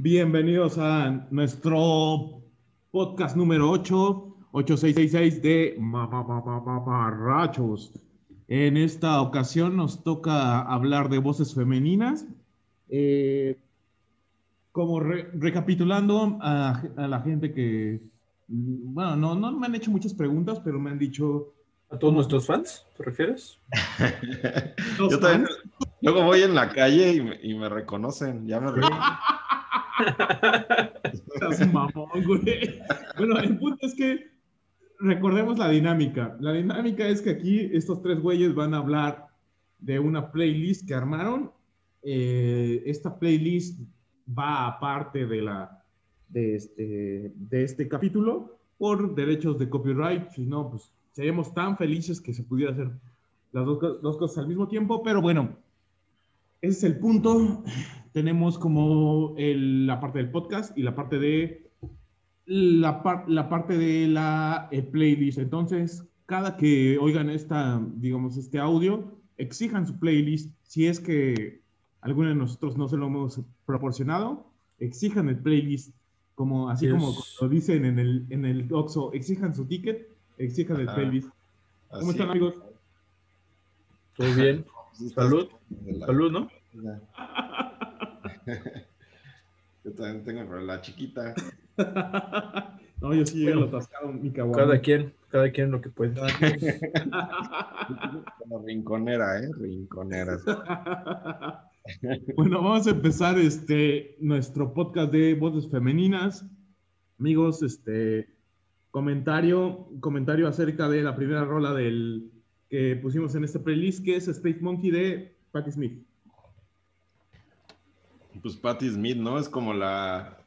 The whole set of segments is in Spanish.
Bienvenidos a nuestro podcast número 8, 8666 de Maparrachos. En esta ocasión nos toca hablar de voces femeninas. Eh, como recapitulando a, la gente que, bueno, no, no me han hecho muchas preguntas, pero me han dicho... ¿A todos nuestros fans, te refieres? Yo también, luego voy en la calle y me, y me reconocen, ya me Bueno, el punto es que recordemos la dinámica. La dinámica es que aquí estos tres güeyes van a hablar de una playlist que armaron. Eh, esta playlist va aparte de, la, de, este, de este capítulo por derechos de copyright. Si no, pues seríamos tan felices que se pudiera hacer las dos, dos cosas al mismo tiempo. Pero bueno, ese es el punto. Tenemos como la parte del podcast y la parte de la, la parte de la eh, playlist. Entonces, cada que oigan esta, digamos, este audio, exijan su playlist. Si es que alguno de nosotros no se lo hemos proporcionado, exijan el playlist. Como, así como lo dicen en el, en el Oxxo, exijan su ticket, exijan el playlist. ¿Cómo están, amigos? ¿Todo bien? Salud. Salud, ¿no? Yo también tengo la chiquita. no, yo sí llego atascado, mi cabrón. Cada quien, cada quien lo que puede. Como rinconera, ¿eh? Rinconera. bueno, vamos a empezar este, nuestro podcast de voces femeninas. Amigos, este comentario, comentario acerca de la primera rola del que pusimos en este playlist, que es Space Monkey de Patti Smith. Pues Patti Smith, ¿no? Es como la,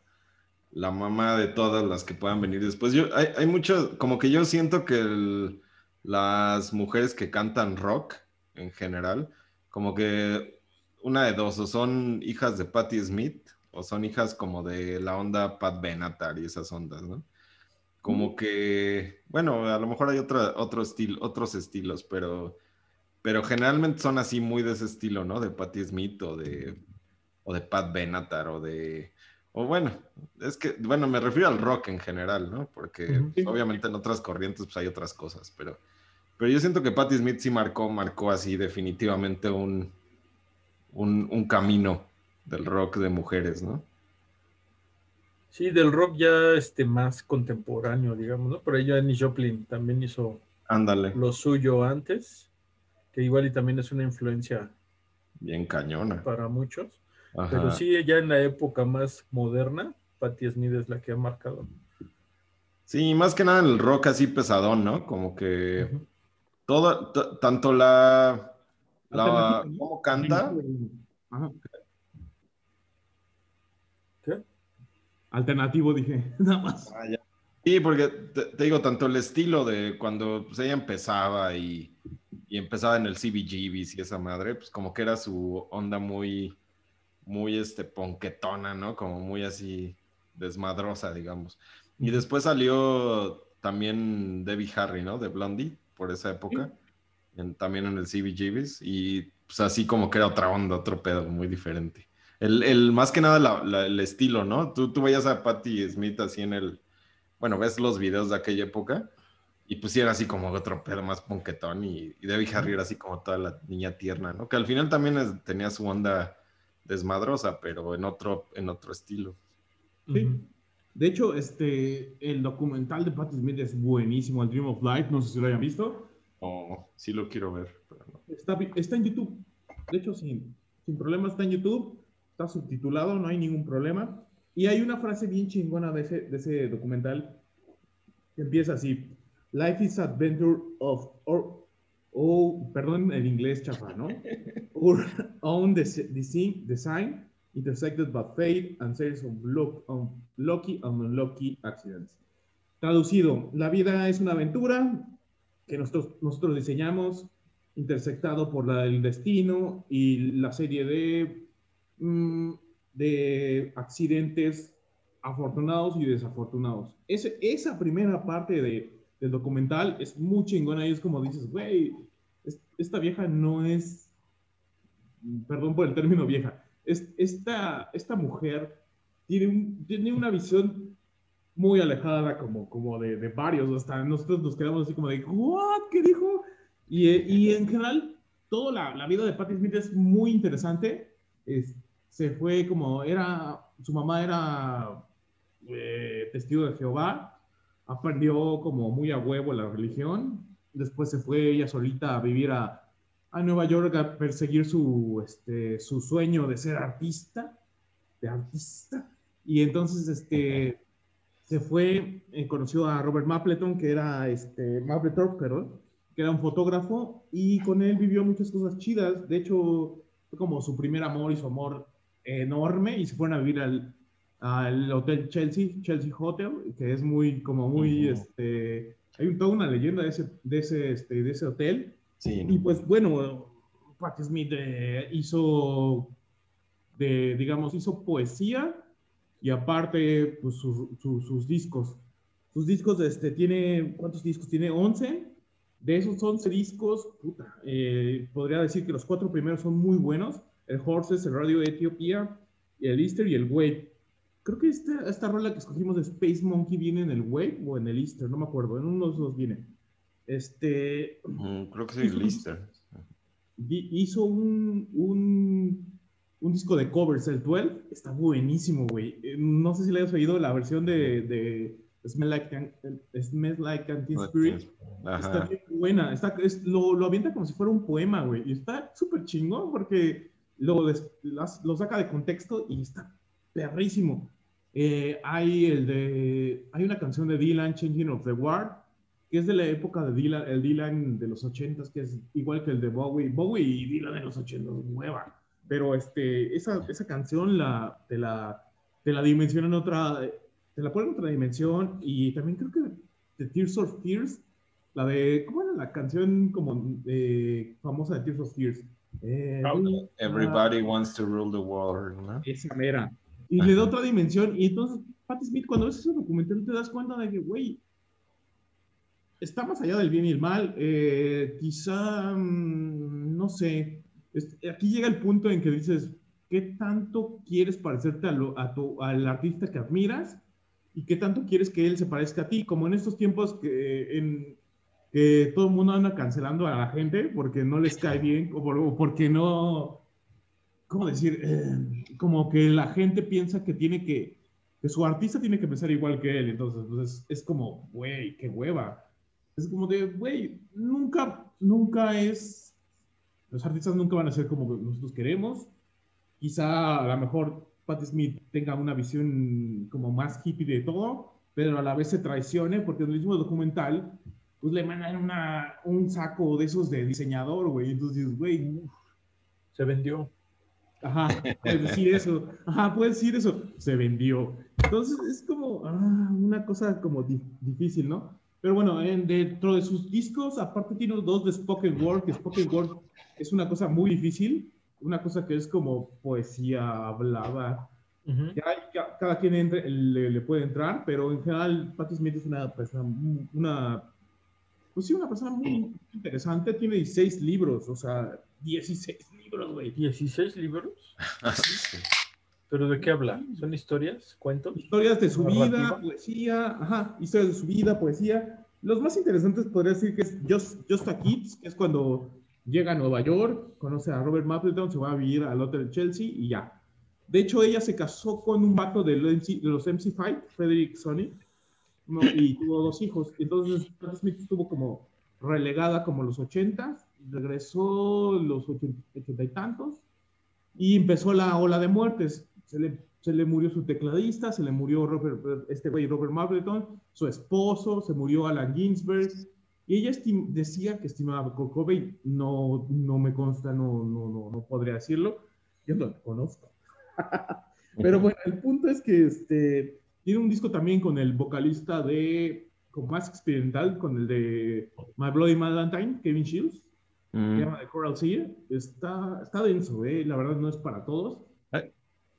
la mamá de todas las que puedan venir después. Yo, hay, hay mucho, como que yo siento que las mujeres que cantan rock en general, como que una de dos, o son hijas de Patti Smith, o son hijas como de la onda Pat Benatar y esas ondas, ¿no? Como que, bueno, a lo mejor hay otra, otro estilo, otros estilos, pero, pero generalmente son así muy de ese estilo, ¿no? De Patti Smith o de, o de Pat Benatar o de, o bueno, es que, bueno, me refiero al rock en general, ¿no? Porque obviamente en otras corrientes pues hay otras cosas, pero, pero yo siento que Patti Smith sí marcó, marcó así definitivamente un, un, un camino del rock de mujeres, ¿no? Sí, del rock ya este, más contemporáneo, digamos, ¿no? Pero ella, Annie Joplin también hizo Ándale. lo suyo antes, que igual y también es una influencia bien cañona para muchos. Pero sí, ya en la época más moderna, Patti Smith es la que ha marcado. Sí, más que nada en el rock así pesadón, ¿no? Como que todo, tanto la, la cómo canta. Ajá. alternativo, dije, nada más. Ah, sí, porque te, digo, tanto el estilo de cuando pues, ella empezaba y, y, empezaba en el CBGBs y esa madre, pues como que era su onda muy, muy este, ponquetona, ¿no? Como muy así desmadrosa, digamos. Y después salió también Debbie Harry, ¿no? De Blondie, por esa época, también en el CBGBs, y pues así como que era otra onda, otro pedo, muy diferente. El, más que nada el estilo, ¿no? Tú, tú veías a Patti Smith así en el, bueno, ves los videos de aquella época y pues sí era así como otro pedo más ponquetón y, y Debbie Harry era así como toda la niña tierna, ¿no? Que al final también tenía su onda desmadrosa, pero en otro, en otro estilo. Sí. De hecho, este, el documental de Patti Smith es buenísimo, el Dream of Life, no sé si lo hayan visto. Oh, sí lo quiero ver. Pero no. está, está, en YouTube. De hecho, sin, sin problema está en YouTube subtitulado, no hay ningún problema. Y hay una frase bien chingona de ese, de ese documental que empieza así: Life is adventure of, or, oh, perdón, el inglés chafa, ¿no? Our own design, intersected by fate and series of um, lucky and unlucky accidents. Traducido, la vida es una aventura que nosotros, nosotros diseñamos, intersectado por la, el destino y la serie de Mm, de accidentes afortunados y desafortunados. Ese, esa primera parte de, del documental es muy chingona y es como dices, güey, esta vieja no es, perdón por el término vieja, es, esta, esta mujer tiene, tiene una visión muy alejada como, como de, de varios, hasta nosotros nos quedamos así como de, ¿what? ¿Qué dijo? Y, y en general, toda la, la, vida de Patti Smith es muy interesante. Es, se fue como, era, su mamá era eh, testigo de Jehová, aprendió como muy a huevo la religión, después se fue ella solita a vivir a, a Nueva York a perseguir su, este, su sueño de ser artista, de artista, y entonces este, se fue, eh, conoció a Robert Mapleton, que era, este, Mapleton, perdón, que era un fotógrafo, y con él vivió muchas cosas chidas, de hecho, fue como su primer amor y su amor enorme, y se fueron a vivir al, al Hotel Chelsea, Chelsea Hotel, que es muy, como muy, uh -huh. este, hay toda una leyenda de ese, de ese, este, de ese hotel. Sí, ¿no? Y pues bueno, Patti Smith eh, hizo, de, digamos, hizo poesía y aparte pues, sus, sus, sus discos. Sus discos, este, tiene, ¿cuántos discos? Tiene 11. De esos 11 discos, puta, eh, podría decir que los cuatro primeros son muy buenos. El Horses, el Radio Etiopía, el Easter y el Wave creo que esta, esta rola que escogimos de Space Monkey viene en el Wave o en el Easter, no me acuerdo, en uno de los dos viene. Este. Mm, creo que es el Easter. Hizo un, un, un, disco de covers, el 12, está buenísimo, güey. No sé si le hayas oído la versión de, de Smell Like, Smell like Teen Spirit. Ajá. Está bien buena, está, es, lo, lo avienta como si fuera un poema, güey. Y está súper chingón porque lo, lo saca de contexto y está perrísimo. Eh, hay el de, hay una canción de Dylan, Changing of the World, que es de la época de Dylan, el Dylan de los 80s, que es igual que el de Bowie. Bowie y Dylan de los 80s, nueva. Pero este, esa, esa canción la, te, la, te la dimensiona en otra, te la pone en otra dimensión y también creo que de Tears of Tears, la de, ¿cómo era la canción como eh, famosa de Tears of Tears? Eh, Everybody uh, wants to rule the world, ¿no? Esa mera y Ajá. le da otra dimensión. Y entonces, Patti Smith, cuando ves ese documental, te das cuenta de que, güey, está más allá del bien y el mal. Eh, quizá, mmm, no sé, es, aquí llega el punto en que dices, ¿qué tanto quieres parecerte a lo, a tu, al artista que admiras? ¿Y qué tanto quieres que él se parezca a ti? Como en estos tiempos que, en, que todo el mundo anda cancelando a la gente porque no les cae bien o, por, o porque no ¿cómo decir? Eh, como que la gente piensa que tiene que, que su artista tiene que pensar igual que él, entonces pues, es, es como, güey, qué hueva. Es como de, güey, nunca, nunca es, los artistas nunca van a ser como nosotros queremos. Quizá a lo mejor Patti Smith tenga una visión como más hippie de todo, pero a la vez se traicione porque en el mismo documental, pues le mandan una, un saco de esos de diseñador, güey. Entonces, güey, se vendió. Ajá, puedes decir eso. Ajá, puedes decir eso. Se vendió. Entonces es como ah, una cosa como di difícil, ¿no? Pero bueno, en, dentro de sus discos, aparte tiene dos de Spoken Word, que Spoken Word es una cosa muy difícil, una cosa que es como poesía hablada. Uh -huh. ya, ya, cada quien entre, le, le, puede entrar, pero en general Patti Smith es una persona, una, pues sí, una persona muy interesante, tiene 16 libros, o sea, 16 libros, güey. ¿16 libros? ¿Pero de qué habla? ¿Son historias? ¿Cuentos? Historias de su vida, poesía, ajá, historias de su vida, poesía. Los más interesantes podría decir que es Just, Just a Kids, que es cuando llega a Nueva York, conoce a Robert Mapleton, se va a vivir al hotel Chelsea y ya. De hecho, ella se casó con un vato de los, MC, de los MC5, Frederick Sonic, ¿no? y tuvo dos hijos. Entonces, Smith estuvo como relegada como los 80 regresó los ochenta y tantos y empezó la ola de muertes. Se le, se le murió su tecladista, se le murió Robert, este güey Robert Mapleton, su esposo, se murió Alan Ginsberg. Y ella decía que estimaba a Kurt Cobain. No, no me consta, no, no, no, no podría decirlo. Yo no lo conozco. Pero bueno, el punto es que este, tiene un disco también con el vocalista de, con más experimental, con el de My Bloody Valentine, Kevin Shields mm. que llama The Coral Sea, está, está denso, ¿eh? la verdad no es para todos. Hay,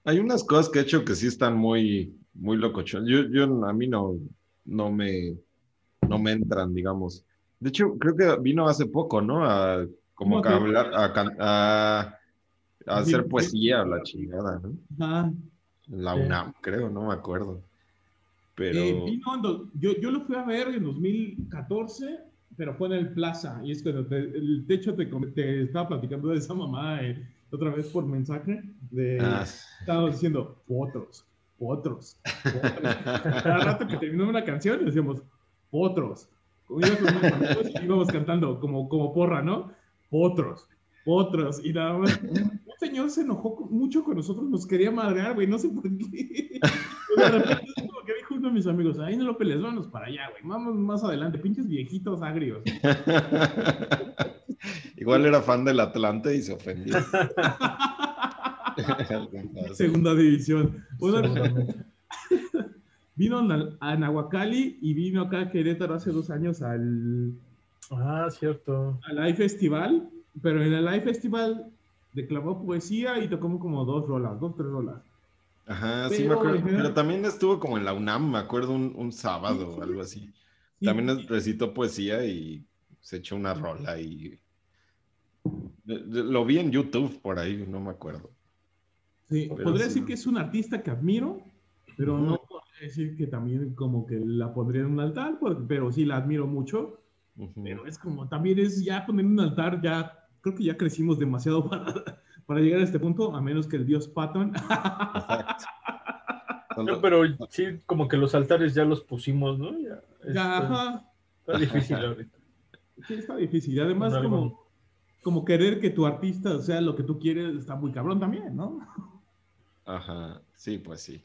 hay, unas cosas que he hecho que sí están muy, muy locochón. Yo, yo, a mí no, no, me, no me entran, digamos. De hecho, creo que vino hace poco, ¿no? A, como que hablar, a, a, a hacer sí, poesía o la chingada, ¿no? Ajá. La UNAM, creo, no me acuerdo. Pero. Eh, yo, yo lo fui a ver en 2014, pero fue en el Plaza. Y es que el techo te, te, estaba platicando de esa mamá eh, otra vez por mensaje. De, ah. Estaba diciendo, otros, otros, otros. Cada rato que terminó una canción, decíamos, otros. y íbamos cantando como, como porra, ¿no? Otros, otros. Y nada más, un, señor se enojó mucho con nosotros, nos quería madrear, güey, no sé por qué. de repente es como que dijo uno de mis amigos, ahí no lo pelees, vámonos para allá, güey, vamos más adelante, pinches viejitos agrios. Igual era fan del Atlante y se ofendió. Segunda división. vino a Nahuacali y vino acá a Querétaro hace dos años al. Ah, cierto. Al Live Festival, pero en el Live Festival declamó poesía y tocó como dos rolas, dos, tres rolas. Ajá, sí me acuerdo. Pero también estuvo como en la UNAM, me acuerdo, un, sábado o algo así. También recitó poesía y se echó una rola y. Lo vi en YouTube por ahí, no me acuerdo. Sí, podría decir que es un artista que admiro, pero no podría decir que también como que la pondría en un altar, pero sí la admiro mucho. Pero es como, también es ya poner un altar, ya creo que ya crecimos demasiado para, para llegar a este punto, a menos que el dios Patton. pero sí, como que los altares ya los pusimos, ¿no? Ya, ya ajá. Está difícil ahorita. Sí, está difícil. Además, como, como querer que tu artista sea lo que tú quieres, está muy cabrón también, ¿no? Ajá, sí, pues sí.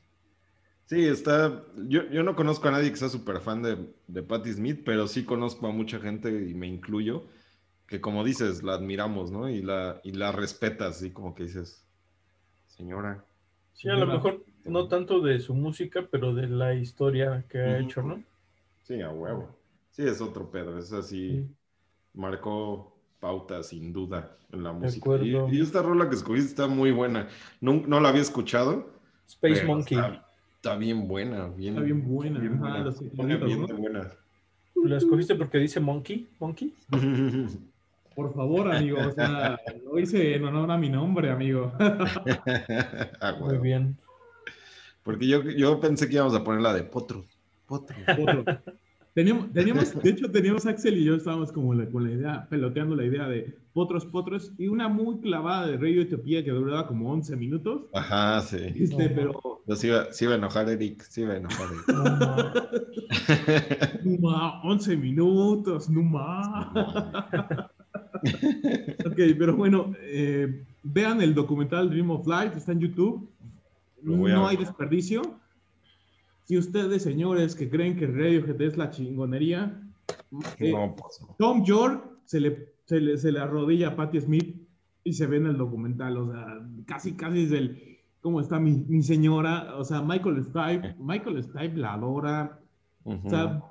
Sí, está. Yo, yo no conozco a nadie que sea súper fan de, de Patti Smith, pero sí conozco a mucha gente y me incluyo que como dices, la admiramos, ¿no? Y la, y la respetas, así como que dices, señora. Sí, a lo mejor no tanto de su música, pero de la historia que ha hecho, ¿no? Sí, a huevo. Sí, es otro pedo, es así, marcó pauta sin duda en la música. Y, esta rola que escogiste está muy buena. No, no la había escuchado. Space Monkey. Está, bien buena, bien, está bien buena. Bien, buena. ¿La escogiste porque dice Monkey? ¿Monkey? Por favor, amigo, o sea, lo hice en honor a mi nombre, amigo. Ah, muy bien. Porque yo, yo pensé que íbamos a poner la de Potro. Potro. Potro. Teníamos, teníamos, de hecho, teníamos Axel y yo estábamos como con la idea, peloteando la idea de potros, potros, y una muy clavada de Radio Etiopía que duraba como 11 minutos. Ajá, sí. Este, pero... sí iba, iba, a enojar Eric, sí iba a enojar Eric. Numa, 11 minutos, Numa. Ok, pero bueno, eh, vean el documental Dream of Life, está en YouTube. No hay desperdicio. Si ustedes, señores, que creen que Radiohead es la chingonería, eh, pues Tom York se le, se le, se le arrodilla a Patti Smith y se ve en el documental. O sea, casi, casi es el. ¿Cómo está mi, mi señora? O sea, Michael Stipe, Michael Stipe la adora. O sea,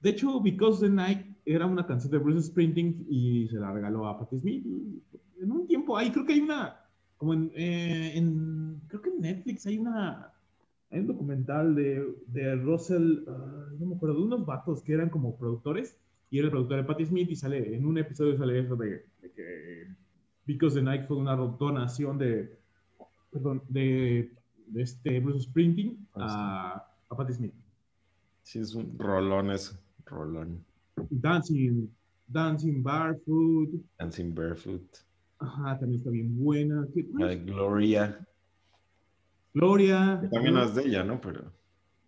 de hecho, Because the Night era una canción de Bruce Springsteen y se la regaló a Patti Smith. En un tiempo ahí, creo que hay una, como en, eh, creo que en Netflix hay una, hay un documental de, de Russell, ah, no me acuerdo, de unos vatos que eran como productores y era el productor de Patti Smith y sale, en un episodio sale eso de, que Because the Night fue una donación de, perdón, de, de este Bruce Springsteen a, a Patti Smith. Sí, es un rolón eso, rolón. Dancing, Dancing Barefoot. Dancing Barefoot. Ajá, también está bien buena. Gloria. Gloria. también es de ella, ¿no? Pero...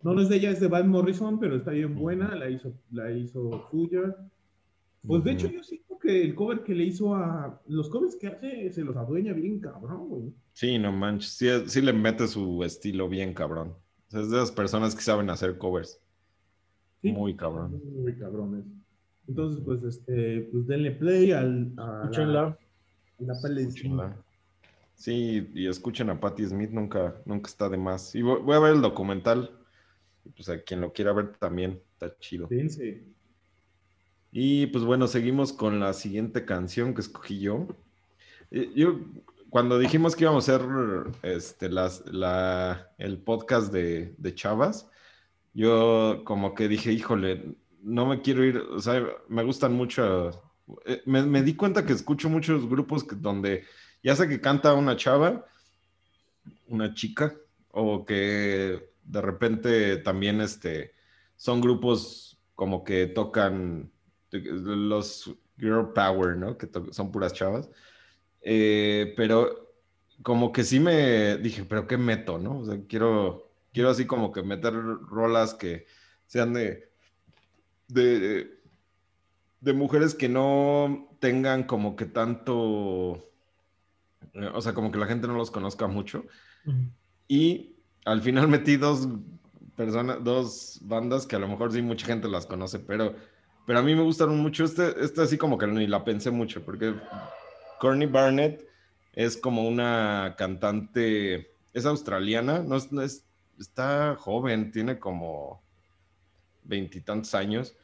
No, no es de ella, es de Van Morrison, pero está bien buena. La hizo, la hizo suya. Pues de hecho, yo siento que el cover que le hizo a. Los covers que hace se los adueña bien cabrón, güey. Sí, no manches. Sí, sí le mete su estilo bien cabrón. es de las personas que saben hacer covers. muy cabrón. Muy cabrones. Entonces, pues, este, pues denle play al, a la, la Sí, y escuchen a Patti Smith, nunca, nunca está de más. Y voy, a ver el documental, pues a quien lo quiera ver también, está chido. Sí. Y pues bueno, seguimos con la siguiente canción que escogí yo. Yo, cuando dijimos que íbamos a hacer este, las, la, el podcast de, de Chavas, yo como que dije, híjole, no me quiero ir, o sea, me gustan mucho. Eh, me, di cuenta que escucho muchos grupos donde ya sé que canta una chava, una chica, o que de repente también este, son grupos como que tocan los Girl Power, ¿no? Que son puras chavas. Eh, pero como que sí me dije, pero qué meto, ¿no? Sea, quiero, quiero así como que meter rolas que sean de, de, de mujeres que no tengan como que tanto, eh, o sea, como que la gente no los conozca mucho. Y al final metí dos personas, dos bandas que a lo mejor sí mucha gente las conoce, pero, pero a mí me gustaron mucho. Este, este así como que ni la pensé mucho, porque Courtney Barnett es como una cantante, es australiana, no es, está joven, tiene como veintitantos años.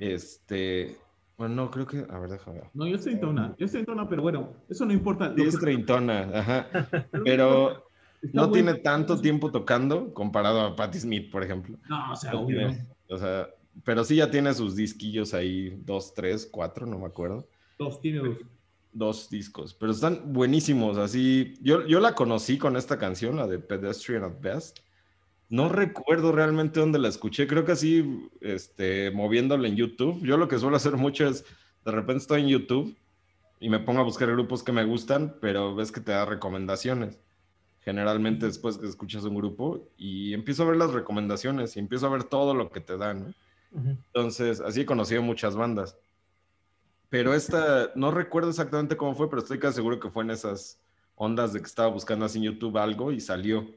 Este, bueno, no, creo que, a ver, déjame ver. No, yo soy treintona, yo soy treintona, pero bueno, eso no importa. es treintona, ajá. Pero no tiene tanto tiempo tocando comparado a Patti Smith, por ejemplo. No, o sea, obvio. O sea, pero sí ya tiene sus disquillos ahí, dos, tres, cuatro, no me acuerdo. Dos, tiene dos dos discos, pero están buenísimos. Así, yo, yo la conocí con esta canción, la de Pedestrian at Best. No recuerdo realmente dónde la escuché, creo que así, este, moviéndola en YouTube. Yo lo que suelo hacer mucho es, de repente estoy en YouTube y me pongo a buscar grupos que me gustan, pero ves que te da recomendaciones. Generalmente después que escuchas un grupo y empiezo a ver las recomendaciones y empiezo a ver todo lo que te dan. Entonces, así he conocido muchas bandas. Pero esta, no recuerdo exactamente cómo fue, pero estoy casi seguro que fue en esas ondas de que estaba buscando así en YouTube algo y salió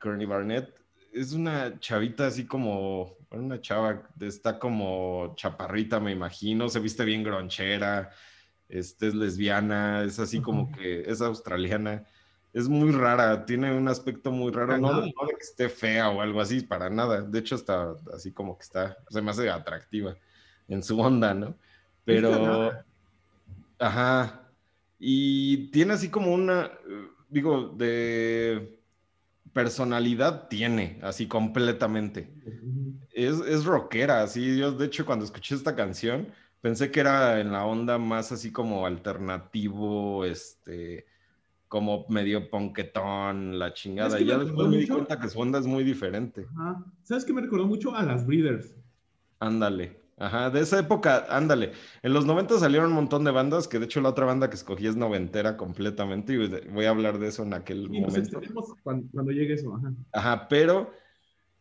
Courtney Barnett. Es una chavita así como, una chava, está como chaparrita, me imagino, se viste bien gronchera, este, es lesbiana, es así como que es australiana. Es muy rara, tiene un aspecto muy raro, no, no, de que esté fea o algo así, para nada. De hecho, está así como que está, se me hace atractiva en su onda, ¿no? Pero, ajá, y tiene así como una, digo, de personalidad tiene, así completamente. Es, es rockera, así, yo de hecho cuando escuché esta canción pensé que era en la onda más así como alternativo, este, como medio ponquetón, la chingada. Y ya después me di cuenta que su onda es muy diferente. ¿Sabes qué me recordó mucho? A las Breeders. Ándale. Ajá, de esa época, ándale. En los 90 salieron un montón de bandas, que de hecho la otra banda que escogí es noventera completamente, y voy a hablar de eso en aquel momento. Cuando, cuando, llegue eso, ajá. Ajá, pero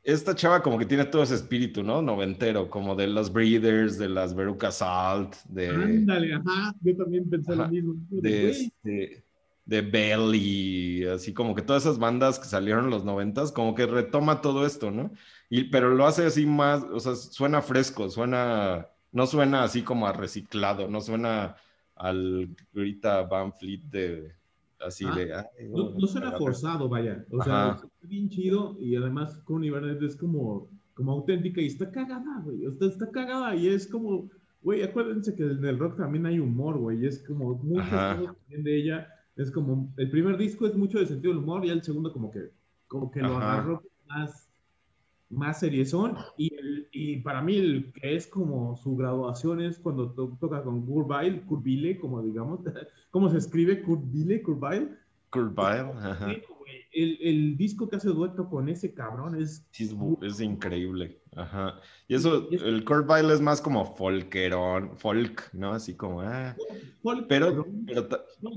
esta chava como que tiene todo ese espíritu, ¿no? Noventero, como de los Breeders, de las Veruca Salt, de... Ándale, ajá, yo también pensé lo mismo. De, este, de Belly, así como que todas esas bandas que salieron en los noventas, como que retoma todo esto, ¿no? Y, pero lo hace así más, o sea, suena fresco, suena, no suena así como a reciclado, no suena al Grita Van Fleet de, así ah, de... no, suena forzado, vaya, o sea, está bien chido y además con Barnett es como, como auténtica y está cagada, güey, está, está cagada y es como, güey, acuérdense que en el rock también hay humor, güey, es como muchas cosas de ella es como, el primer disco es mucho de sentido del humor y el segundo como que, como que lo agarró más, más seriezón. Y, y para mí el que es como su graduación es cuando toca con Kurbile, Kurbile, como digamos, ¿cómo se escribe? Kurbile, Kurbile. Kurbile, ajá el, el, disco que hace dueto con ese cabrón es... es, increíble. Ajá. Y eso, el Kurt Vile es más como folkerón, folk, ¿no? Así como... Ah. Folk, pero, pero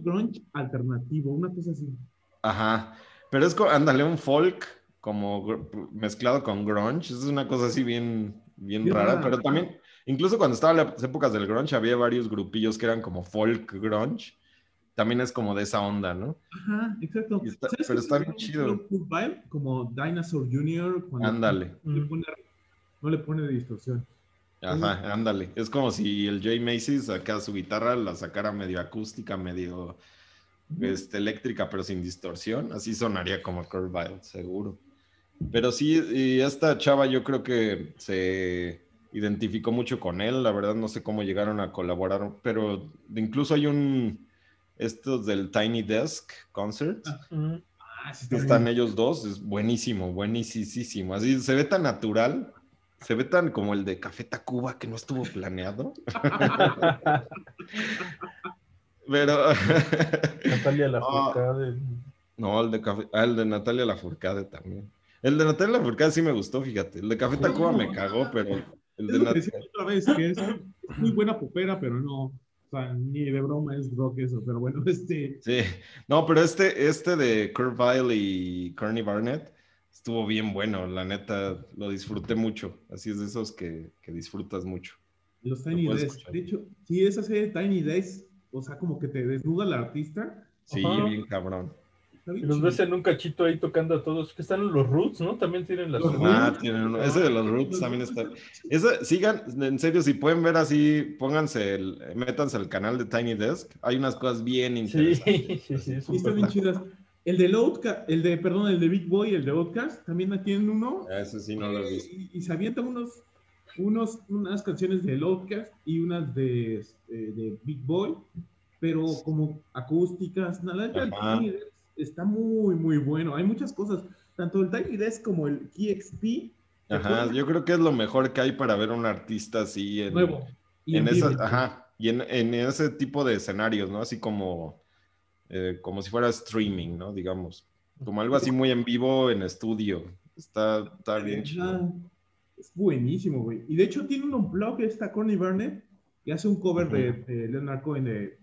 grunge alternativo, una cosa así. Ajá. Pero es como, ándale, un folk como mezclado con grunge. Es una cosa así bien, bien, rara, pero también... Incluso cuando estaban las épocas del grunge había varios grupillos que eran como folk grunge también es como de esa onda, ¿no? Ajá, exacto. pero está bien chido. como Dinosaur Jr. Ándale. No le pone de distorsión. Ajá, ándale. Es como si el Jay Macy sacara su guitarra, la sacara medio acústica, medio este, eléctrica, pero sin distorsión. Así sonaría como Kurt seguro. Pero sí, y esta chava yo creo que se identificó mucho con él. La verdad no sé cómo llegaron a colaborar, pero incluso hay un estos del Tiny Desk Concert. Ah, están ellos dos, es buenísimo, buenísimo. Así se ve tan natural, se ve tan como el de Café Tacuba que no estuvo planeado. Pero. Natalia la oh. No, el de Café, ah, el de Natalia Lafourcade también. El de Natalia Lafourcade sí me gustó, fíjate. El de Café Tacuba me cagó, pero el de Natalia... otra vez, que es muy buena popera, pero no, o sea, ni de broma es rock eso, pero bueno, este, Sí, no, pero este, este de Kurt Vile y Courtney Barnett estuvo bien bueno, la neta, lo disfruté mucho. Así es de esos que, que disfrutas mucho. los Lo Tiny escuchar. de hecho, sí, esa serie de Tiny Desk, o sea, como que te desnuda al artista, Sí, Ajá. bien cabrón. Y los ves en un cachito ahí tocando a todos. Que están los Roots, ¿no? También tienen las. Ah, tienen uno- ese de los Roots también está. Ese, sigan, en serio, si pueden ver así, pónganse, el, métanse al canal de Tiny Desk. Hay unas cosas bien interesantes. sí, sí. Sí, están bien chidas. El de Outcast, el de, perdón, el de Big Boy, el de Outcast, también tienen uno. Ah, Ese sí no lo he visto. Y, y se avientan unos, unos, unas canciones de Outcast y unas de, este, de Big Boy, pero como acústicas. La está muy, muy bueno. Hay muchas cosas, tanto el Tiny Desk como el KXP. Ajá, yo creo que es lo mejor que hay para ver a un artista así en, Nuevo. y en en ajá, y en, en ese tipo de escenarios, ¿no? Así como, eh, como si fuera streaming, ¿no? Digamos, como algo así muy en vivo en estudio. Está, está bien chido. Es buenísimo, güey. Y de hecho tiene un blog esta Connie Burnett que hace un cover de, de Leonard Cohen de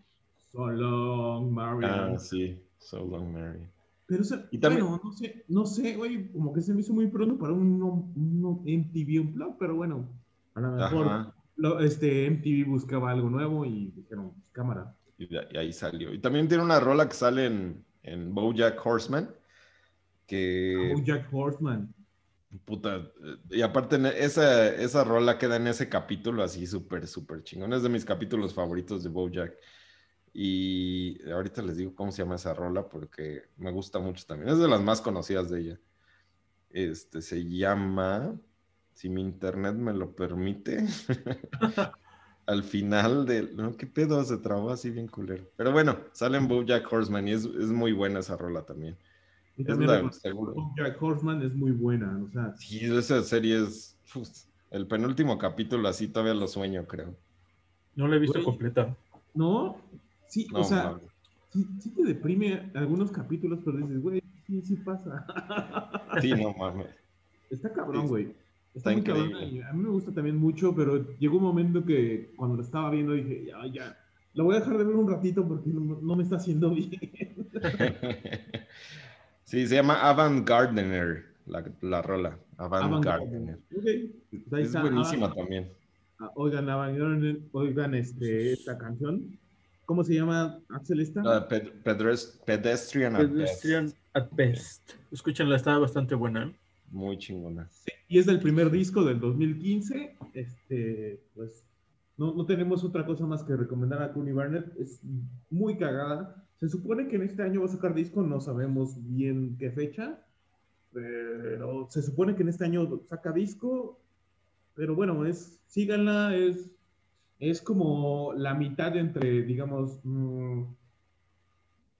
So Long, Marian. Ah, sí, So Long Mary. Pero eso, Y también- bueno, no sé, no sé, güey, como que se me hizo muy pronto para un, un, un MTV Unplugged, pero bueno, a lo mejor lo- este MTV buscaba algo nuevo y dijeron, pues, cámara. y, de- y ahí salió. Y también tiene una rola que sale en, en BoJack Horseman, que... Oh, Jack Horseman. Puta, y aparte esa, esa rola queda en ese capítulo así súper, súper chingón. Es de mis capítulos favoritos de BoJack. Y ahorita les digo cómo se llama esa rola porque me gusta mucho también. Es de las más conocidas de ella. Este se llama, si mi internet me lo permite, al final del... No, qué pedo, se trabó así bien culero. Pero bueno, sale en BoJack Horseman y es, es muy buena esa rola también. Y Es también la- seguro. Jack Horseman es muy buena, o sea, Sí, esa serie es. uf, el penúltimo capítulo, así todavía lo sueño, creo. No la he visto Güey. completa. ¿no? Sí, No, o sea, sí, sí te deprime algunos capítulos, pero dices, güey, sí, sí pasa. Sí, no mames. Está cabrón, güey. está Está, muy cabrón, increíble. y A mí me gusta también mucho, pero llegó un momento que cuando lo estaba viendo dije, ya, ya, lo voy a dejar de ver un ratito porque no, no me está haciendo bien. Sí, se llama Avant Gardener, la, la rola. Avant Avant Gardener. Pues Es está. buenísima también. ah, oigan, Avant Gardener, oigan este, esta canción. ¿Cómo se llama, Axel, esta? La ped- pedres- pedestrian, at Best. Pedestrian at best. Escúchenla, está bastante buena. ¿eh? Muy chingona. Sí, y es del primer disco del 2015. Este, pues no, no tenemos otra cosa más que recomendar a Cooney Barnett. Es muy cagada. Se supone que en este año va a sacar disco, no sabemos bien qué fecha, pero se supone que en este año saca disco. Pero bueno, es síganla, es, es como la mitad entre, digamos, mm,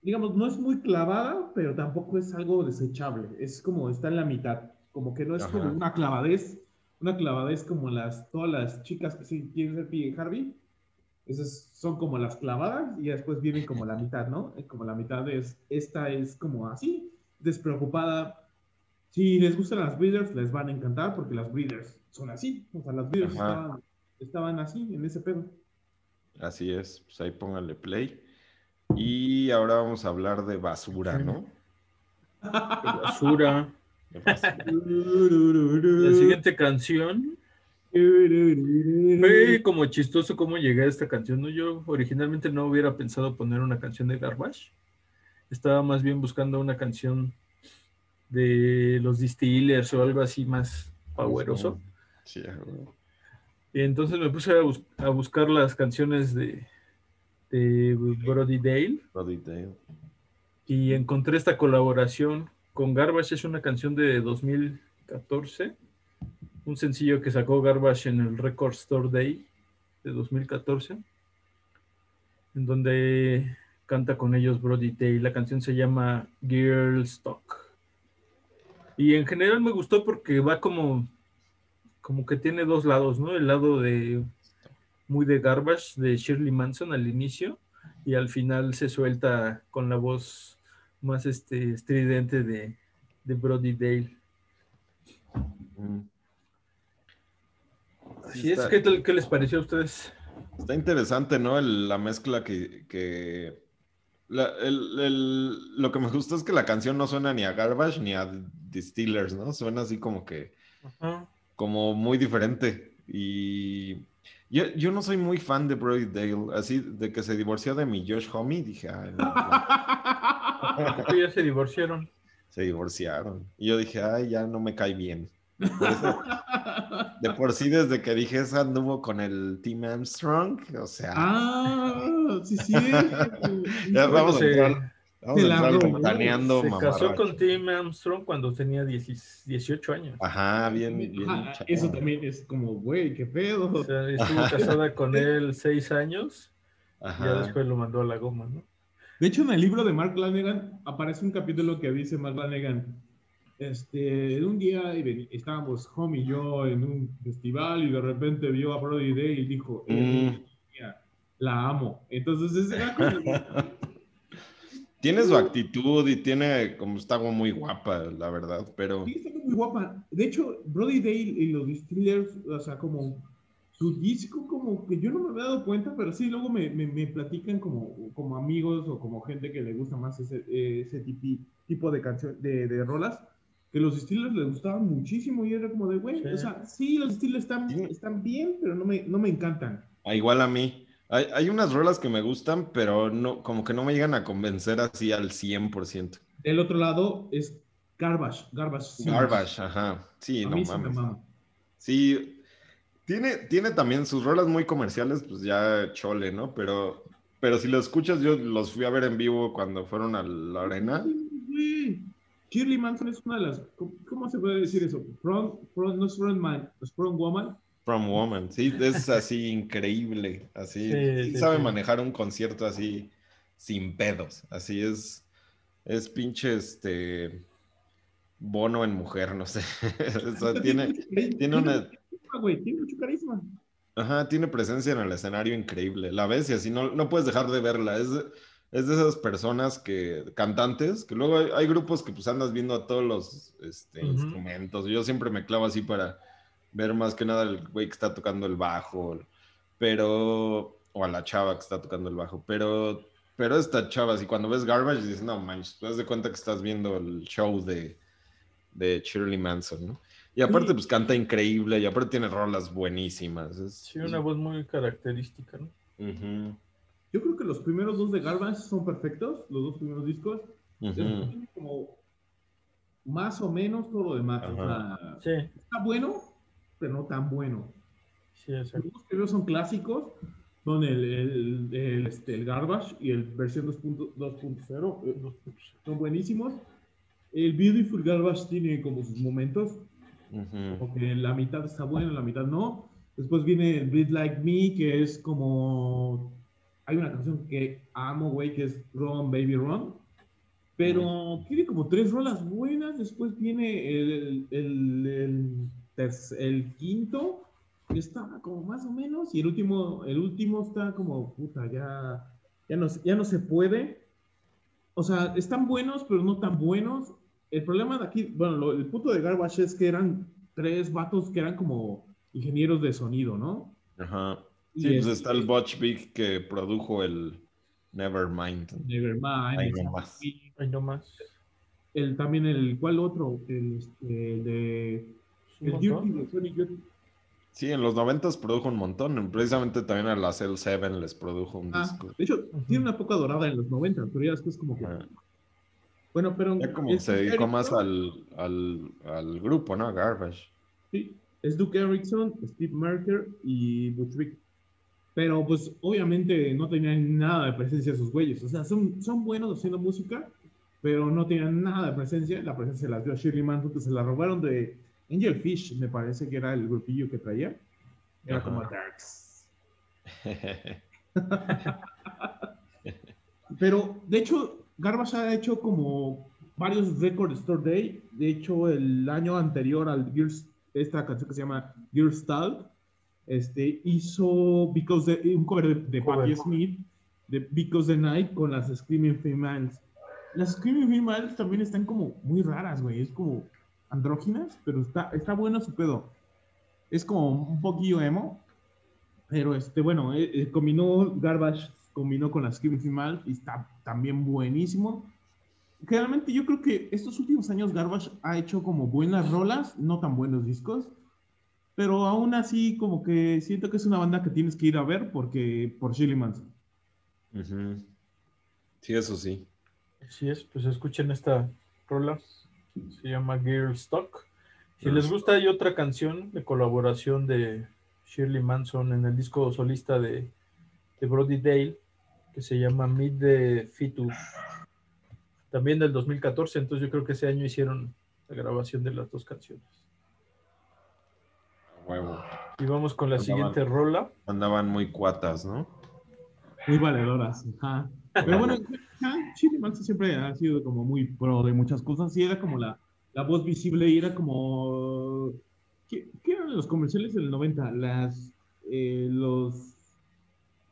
digamos, no es muy clavada, pero tampoco es algo desechable. Es como está en la mitad. Como que no es como una clavadez, una clavadez como las, todas las chicas que sí quieren ser P. Harvey. Esas son como las clavadas y después vienen como la mitad, ¿no? Eh, Como la mitad es, esta es como así, despreocupada. Si les gustan las breeders, les van a encantar porque las breeders son así. O sea, las breeders Ajá. estaban, estaban así, en ese pedo. Así es. Pues ahí pónganle play. Y ahora vamos a hablar de basura, ¿no? Basura. De basura. La siguiente canción. Fue como chistoso cómo llegué a esta canción. ¿no? Yo originalmente no hubiera pensado poner una canción de Garbage. Estaba más bien buscando una canción de los Distillers o algo así más poweroso. Sí, a huevo. Y entonces me puse a, bus- a buscar las canciones de, de Brody Dale Dale. y encontré esta colaboración con Garbage. Es una canción de 2014, un sencillo que sacó Garbage en el Record Store Day de 2014, en donde canta con ellos Brody Day. La canción se llama Girls Talk. Y en general me gustó porque va como, como que tiene dos lados, ¿no? El lado de muy de Garbage de Shirley Manson al inicio y al final se suelta con la voz más este, estridente de, de Brody Dale. Mm. Así es, está- ¿qué, tal- qué les pareció a ustedes? Está interesante, ¿no? El- la mezcla que... que- la- el- el- lo que me gusta es que la canción no suena ni a Garbage ni a The Steelers, ¿no? Suena así como que... Ajá. Como muy diferente. Y yo, yo no soy muy fan de Brody Dale, así de que se divorció de mi Josh Homme, dije, ay, no, no, ¿Por qué ya se divorciaron? se divorciaron. Y yo dije, ay, ya no me cae bien. Por eso- de por sí, desde que dije eso anduvo con el Team Armstrong, o sea, ah, sí, sí. Ya vamos a entrar. Vamos se a la entrar robó, ventaneando, se casó mamarracho. con Tim Armstrong cuando tenía 10 18 años. Ajá, bien, bien. Ajá, chavo. eso también es como, güey, qué pedo. O sea, estuvo casada con él 6 años y Ajá. ya después lo mandó a la goma, ¿no? De hecho, en el libro de Mark Lanegan aparece un capítulo que dice Mark Lanegan, este, un día y estábamos Home y yo en un festival y de repente vio a Brody Day y dijo, "Eh, Mm. la amo. Entonces, ese era como- Tiene su actitud y tiene, como está muy guapa, la verdad, pero... Sí, está muy guapa. De hecho, Brody Dale y los Distillers, o sea, como su disco, como que yo no me había dado cuenta, pero sí, luego me, me, me platican como, como amigos o como gente que le gusta más ese, ese tipi- tipo de canción, de, de rolas, que los Distillers les gustaban muchísimo y era como de, güey, Sí. o sea, sí, los Distillers están, Sí. están bien, pero no me, no me encantan. Ah, igual a mí. Hay, hay unas rolas que me gustan, pero no, como que no me llegan a convencer así al 100%. Del otro lado es Garbage, Garbage. sí. Garbage, ajá. Sí, A no sí mames. mama. Sí, tiene, tiene también sus rolas muy comerciales, pues ya chole, ¿no? Pero, pero si lo escuchas, yo los fui a ver en vivo cuando fueron a la arena. Güey, Shirley Manson es una de las. ¿Cómo, se puede decir eso? Front, front, no es frontman, es front woman. From Woman, sí, es así increíble, así, Sí, sabe sí. manejar un concierto así sin pedos, así es, es pinche este bono en mujer, no sé, o sea, tiene, tiene una- güey, tiene mucho carisma. ajá, tiene presencia en el escenario increíble, la ves y así no, no puedes dejar de verla, es, de- es de esas personas que, cantantes, que luego hay, hay grupos que pues andas viendo a todos los este, instrumentos, yo siempre me clavo así para ver más que nada el güey que está tocando el bajo, pero, o a la chava que está tocando el bajo, pero, pero esta chava, así cuando ves Garbage dices, no manches, te das de cuenta que estás viendo el show de, de Shirley Manson, ¿no? Y aparte, Sí. pues canta increíble y aparte tiene rolas buenísimas. Es, Sí, una voz muy característica, ¿no? Ujú, Yo creo que los primeros dos de Garbage son perfectos, los dos primeros discos. Después tiene como más o menos todo lo demás. O sea, Sí, está bueno, pero no tan bueno. sí, exacto. Los primeros son clásicos, son el, el, el, este, el Garbage y el versión 2.0. 2.0, eh, son buenísimos. El Beautiful Garbage tiene como sus momentos, Ujú. como que la mitad está buena, la mitad no. Después viene el Breathe Like Me, que es como. Hay una canción que amo, güey, que es Run Baby Run. Pero tiene como tres rolas buenas. Después viene el, el, el, el quinto, está como más o menos. Y el último, el último está como, puta, ya, ya, no, se- ya no se puede. O sea, están buenos, pero no tan buenos. El problema de aquí, bueno, lo- el punto de Garbage es que eran tres vatos que eran como ingenieros de sonido, ¿no? Ajá. Y Sí, pues este- está el Butch Big que produjo el Nevermind. Nevermind. Ahí nomás. Ay, no más. el, también el, ¿cuál otro? El, este, el de... Un El montón. Dirty de Sonic Youth. Sí, en los noventas produjo un montón. Precisamente también a la Cell 7 les produjo un Ah, disco. de hecho, tiene una época dorada en los 90, pero ya después como que... Ajá. Bueno, pero... Ya como se dedicó Erickson, más al, al, al grupo, ¿no? Garbage. Sí, es Duke Erickson, Steve Merker y Butch Vig. Pero pues obviamente no tenían nada de presencia esos güeyes. O sea, son, son buenos haciendo música, pero no tenían nada de presencia. La presencia la dio Shirley Manson, que se la robaron de Angel Fish, me parece que era el grupillo que traía. Era Ajá. como Darks. Pero, de hecho, Garbage ha hecho como varios Record Store Day. De hecho, el año anterior al Gears, esta canción que se llama Gears Style, este, hizo Because the- un cover de, de. Patti Smith, de Because the Night, con las Screaming Females. las Screaming Females también están como muy raras, güey. Es como andróginas, pero está, está bueno su pedo. Es como un poquillo emo, pero este, bueno, eh, eh, combinó Garbage, combinó con las Screaming Females y está también buenísimo. Generalmente yo creo que estos últimos años Garbage ha hecho como buenas rolas, no tan buenos discos, pero aún así como que siento que es una banda que tienes que ir a ver porque por Shirley Manson. Ujú. Sí, eso sí. Así es, pues escuchen esta rola. Se llama Girl Stock. Si les gusta, hay otra canción de colaboración de Shirley Manson en el disco solista de, de Brody Dale, que se llama Meet the Fetus. También del 2014, entonces yo creo que ese año hicieron la grabación de las dos canciones. Huevo. Y vamos con la Andaban. siguiente rola. Andaban muy cuatas, ¿no? Muy valedoras. Ajá. Pero bueno, ajá, Shirley Manson siempre ha sido como muy pro de muchas cosas y era como la, la voz visible y era como... ¿Qué, qué eran los comerciales del 90? Las, eh, los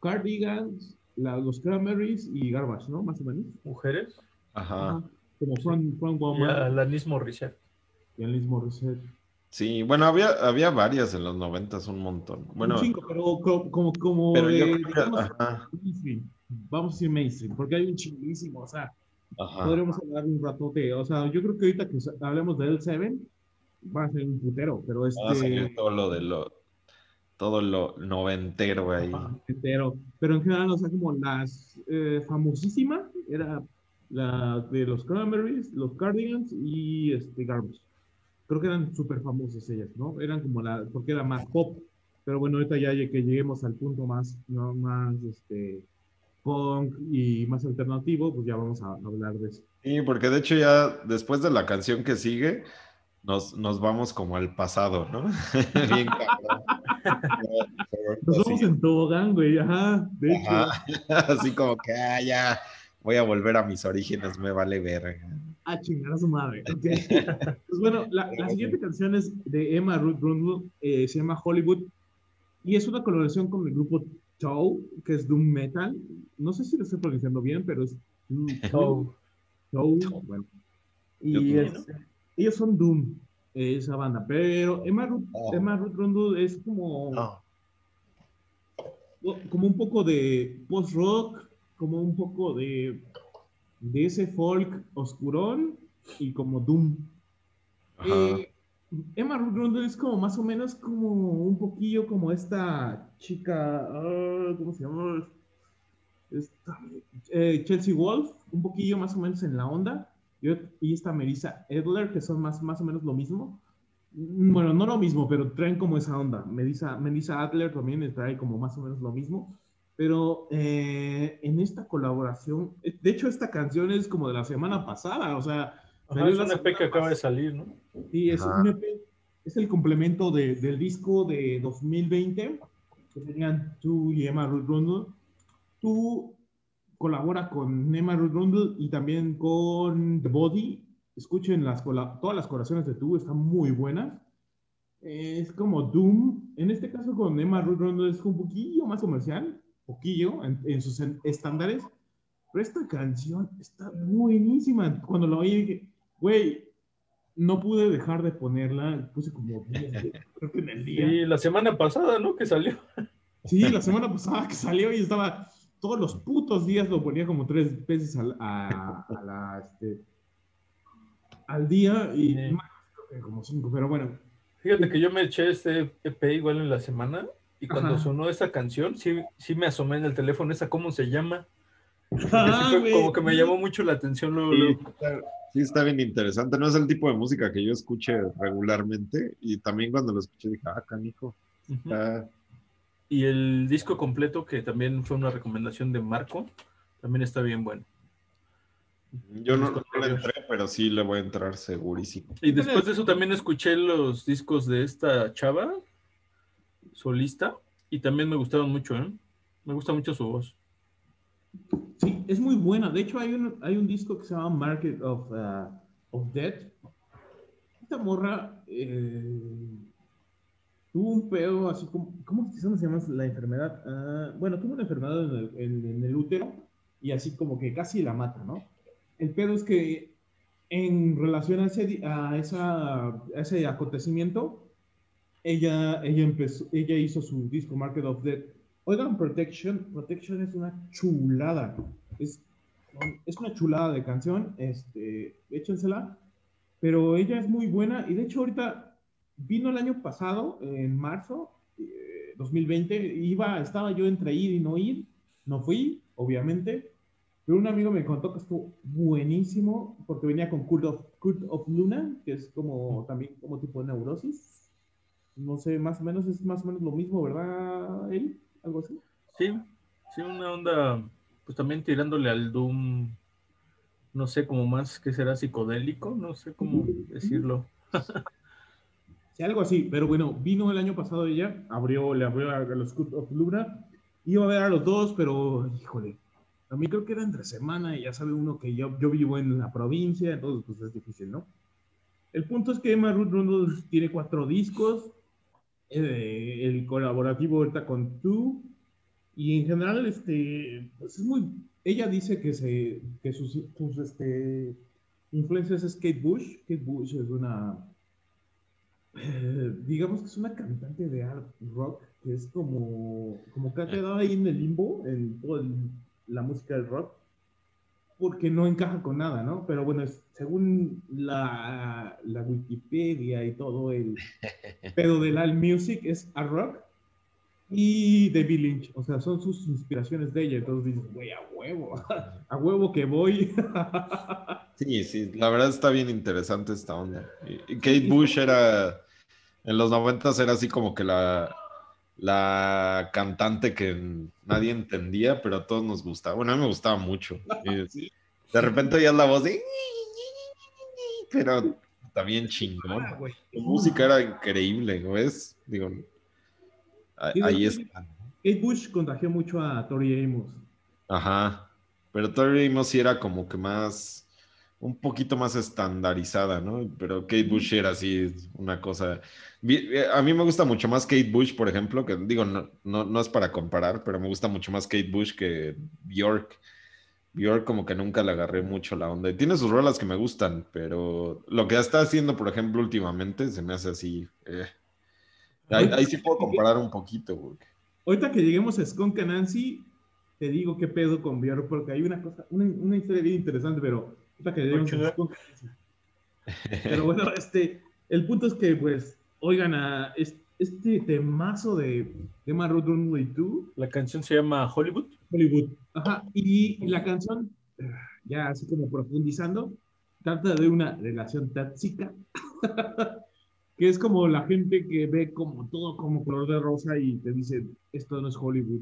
Cardigans, la- los Cranberries y Garbage, ¿no? Más o menos. Mujeres. Ajá. Ajá. Como Front, front Woman Alanis Morissette. y Alanis Morissette. Sí, bueno, había, había varias en los noventas, un montón. Bueno, Un chingo, pero co- como, como, pero yo de, creo que- digamos, ajá. Vamos a decir mainstream, porque hay un chinguísimo, o sea, ajá. podríamos hablar un ratote. O sea, yo creo que ahorita que hablemos de L7, va a ser un putero, pero Va a salir este. todo lo de lo, todo lo noventero ahí. Ajá, entero. Pero en general, o sea, como las eh, famosísimas, era la de los Cranberries, los Cardigans y este Garbage. Creo que eran súper famosas ellas, ¿no? Eran como la, porque era más pop. Pero bueno, ahorita ya que lleguemos al punto más, ¿no? más este, punk y más alternativo, pues ya vamos a hablar de eso. Sí, porque de hecho ya después de la canción que sigue, nos, nos vamos como al pasado, ¿no? Bien cabrón. Nos vamos en tobogán, güey, ajá, de hecho. ajá. Así como que, ah, ya, voy a volver a mis orígenes, me vale verga. A chingar a su madre. ok. pues bueno, la, la siguiente canción es de Emma Ruth Rundle, eh, se llama Hollywood, y es una colaboración con el grupo Toe, que es Doom Metal. No sé si lo estoy pronunciando bien, pero es Oh, Toe, bueno. Y es- ellos son Doom, esa banda, pero Emma Ruth, Oh. Emma Ruth Rundle es como, No. como un poco de post-rock, como un poco de, de ese folk oscurón y como Doom. Eh, Emma Ruth Rundle es como más o menos como un poquillo como esta chica, ah, ¿cómo se llama? Esta, eh, Chelsea Wolf, un poquillo más o menos en la onda, y, ot- y esta Melissa Edler, que son más, más o menos lo mismo. Bueno, no lo mismo, pero traen como esa onda. Melissa, Melissa Adler también trae como más o menos lo mismo. Pero eh, en esta colaboración, de hecho esta canción es como de la semana pasada, o sea, Ajá, es la un EP que acaba de salir, ¿no? Sí, es Ajá. un EP, es el complemento de- del disco de 2020 que tenían tú y Emma Ruth Rundle. Tú colabora con Emma Ruth Rundle y también con The Body. Escuchen las, todas las colaboraciones de tú, están muy buenas. Es como Doom. En este caso con Emma Ruth Rundle es un poquillo más comercial, poquillo en, en sus estándares. Pero esta canción está buenísima. Cuando la oí dije, güey, no pude dejar de ponerla. Puse como 10, güey, creo que en el día. Y la semana pasada, ¿no? Que salió. Sí, la semana pasada que salió y estaba todos los putos días lo ponía como tres veces al, a, a la, este, al día y Sí. más, creo que como cinco, pero bueno. Fíjate que yo me eché este EP igual en la semana y cuando Ajá. sonó esa canción, sí, sí me asomé en el teléfono, ¿esa cómo se llama? Sí Ah, fue como que me llamó mucho la atención luego, Sí, luego. Sí, está bien interesante. No es el tipo de música que yo escuche regularmente. Y también cuando lo escuché dije, ah, canijo. Está- Y el disco completo, que también fue una recomendación de Marco, también está bien bueno. Yo no, no le entré, pero sí le voy a entrar segurísimo. Y después de eso también escuché los discos de esta chava, solista, y también me gustaron mucho, ¿eh? Me gusta mucho su voz. Sí, es muy buena. De hecho, hay un, hay un disco que se llama Market of, uh, of Death. Esta morra eh, tuvo un pedo así como. ¿Cómo se llama la enfermedad? Ah, bueno, tuvo una enfermedad en el, en- en el útero y así como que casi la mata, ¿no? El pedo es que en relación a ese, a esa, a ese acontecimiento, ella, ella, empezó, ella hizo su disco Market of Death. Oigan, Protection, Protection es una chulada. Es, es una chulada de canción, este, échensela. Pero ella es muy buena y de hecho ahorita vino el año pasado, en marzo, 2020, eh, iba, estaba yo entre ir y no ir, no fui, obviamente, pero un amigo me contó que estuvo buenísimo porque venía con Cult of, Cult of Luna, que es como también como tipo de neurosis. No sé, más o menos es más o menos lo mismo, ¿verdad, él? ¿Algo así? Sí, sí, una onda, pues también tirándole al Doom, no sé, como más que será psicodélico, no sé cómo decirlo. sí, algo así, pero bueno, vino el año pasado ella, abrió, le abrió a los Cult of Luna, iba a ver a los dos, pero híjole, a mí creo que era entre semana y ya sabe uno que yo, yo vivo en la provincia, entonces pues es difícil, ¿no? El punto es que Emma Ruth tiene cuatro discos, el colaborativo ahorita con Two, y en general, este, pues es muy, ella dice que, se, que sus, este, influencias es Kate Bush, Kate Bush es una, eh, digamos que es una cantante de art rock, que es como, como que ha quedado ahí en el limbo, en todo el la música del rock porque no encaja con nada, ¿no? Pero bueno, según la, la, Wikipedia y todo el pedo del All Music es a rock y David Lynch, o sea, son sus inspiraciones de ella, entonces dices, güey, a huevo, a huevo que voy. sí, sí, la verdad está bien interesante esta onda. Kate Bush era, en los noventas era así como que la, la cantante que nadie entendía, pero a todos nos gustaba. Bueno, a mí me gustaba mucho. De repente oías la voz de... Pero también chingón. Ah, la música era increíble, ¿ves? Digo, ahí está. Kate Bush contagió mucho a Tori Amos. Ajá. Pero Tori Amos sí era como que más un poquito más estandarizada, ¿no? Pero Kate Bush era así, una cosa. Eh, a mí me gusta mucho más Kate Bush, por ejemplo, que digo, no, no, es para comparar, pero me gusta mucho más Kate Bush que Bjork. Bjork como que nunca le agarré mucho la onda. tiene sus rolas que me gustan, pero lo que está haciendo, por ejemplo, últimamente, se me hace así. Eh. Ahí, sí puedo comparar un poquito, güey. Ahorita que lleguemos a Skunk Nancy, te digo qué pedo con Bjork, porque hay una cosa, una, una historia bien interesante, pero pero bueno, este, el punto es que, pues, oigan, a este, temazo de Emma Road Runway 2. La canción se llama Hollywood. Hollywood, ajá. Y, la canción, ya así como profundizando, trata de una relación tóxica, que es como la gente que ve como todo como color de rosa y te dice, esto no es Hollywood.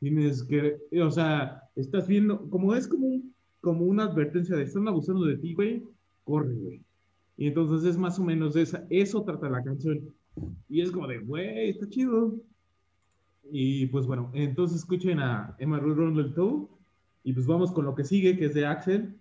Tienes que, o sea, estás viendo, como es como un como una advertencia de están abusando de ti, güey, corre, güey. Y entonces es más o menos esa, eso trata la canción. Y es como de, güey, está chido. Y pues bueno, entonces escuchen a Emma del Toe. Y pues vamos con lo que sigue, que es de Axel.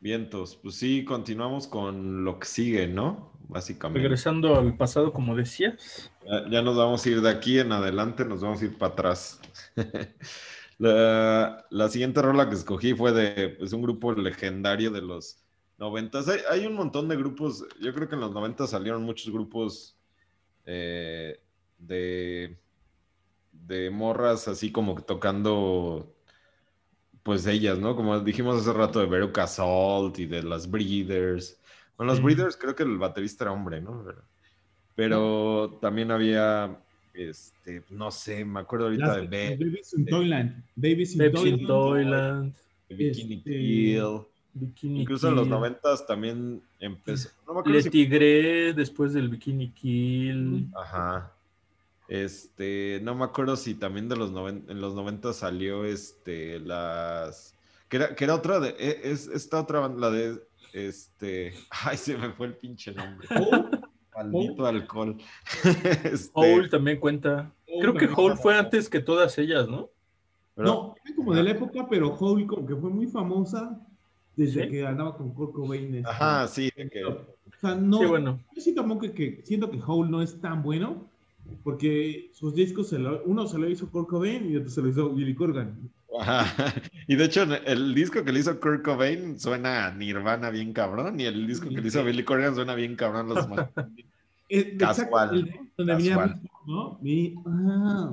Vientos, pues sí, continuamos con lo que sigue, ¿no? Básicamente. Regresando al pasado, como decías. Ya, ya nos vamos a ir de aquí en adelante, nos vamos a ir para atrás. La, siguiente rola que escogí fue de pues, un grupo legendario de los noventas. Hay, un montón de grupos, yo creo que en los noventas salieron muchos grupos eh, de, de morras así como tocando pues ellas, ¿no? Como dijimos hace rato de Veruca Salt y de las Breeders. Bueno, los Breeders creo que el baterista era hombre, ¿no? Pero también había este, no sé, me acuerdo ahorita de Be Babies in Toyland. Babies in Toyland. Bikini este, Kill. Incluso en los noventas también empezó. No me Le Tigre después del Bikini Kill. Ajá. Este, no me acuerdo si también de los en los 90 salió este las que era, que era otra de e, es, esta otra banda la de este, ay se me fue el pinche nombre. Oh. Maldito alcohol. este... Hole también cuenta. Creo que Hole fue antes que todas ellas, ¿no? No, como de la época, pero Hole como que fue muy famosa desde que andaba con Kurt Cobain. Este, Ajá, sí. O sea, no, sí, bueno. yo siento que, siento que Hole no es tan bueno, porque sus discos, uno se lo hizo Kurt Cobain y otro se lo hizo Billy Corgan. Ajá. Y de hecho, el disco que le hizo Kurt Cobain suena a Nirvana bien cabrón, y el disco que le hizo Billy Corgan suena bien cabrón. Los más... Eh, Casual. Casual. ¿no? Mi, ah.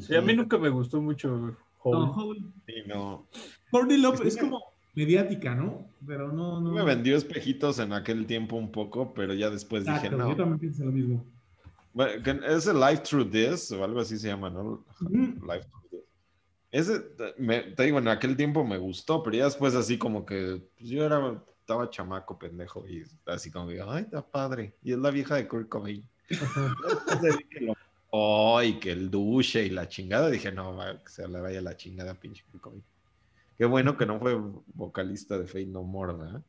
Sí, a mí nunca me gustó mucho No, Hole. Hole. Sí, no. Courtney Love Sí, es me- como mediática, ¿no? Pero no, no. Me vendió espejitos en aquel tiempo un poco, pero ya después Exacto, dije, no. yo también pienso lo mismo. Es el Life Through This o algo así se llama, ¿no? Life Through This. Ese, me, te digo, en aquel tiempo me gustó, pero ya después así como que pues, yo era, estaba chamaco, pendejo, y así como que, ay, está padre. Y es la vieja de Kurt Cobain. Lo- Oh, que el duche y la chingada, dije, no, va, que se le vaya la chingada, pinche Kurt Cobain. Qué bueno que no fue vocalista de Fate No More, ¿verdad?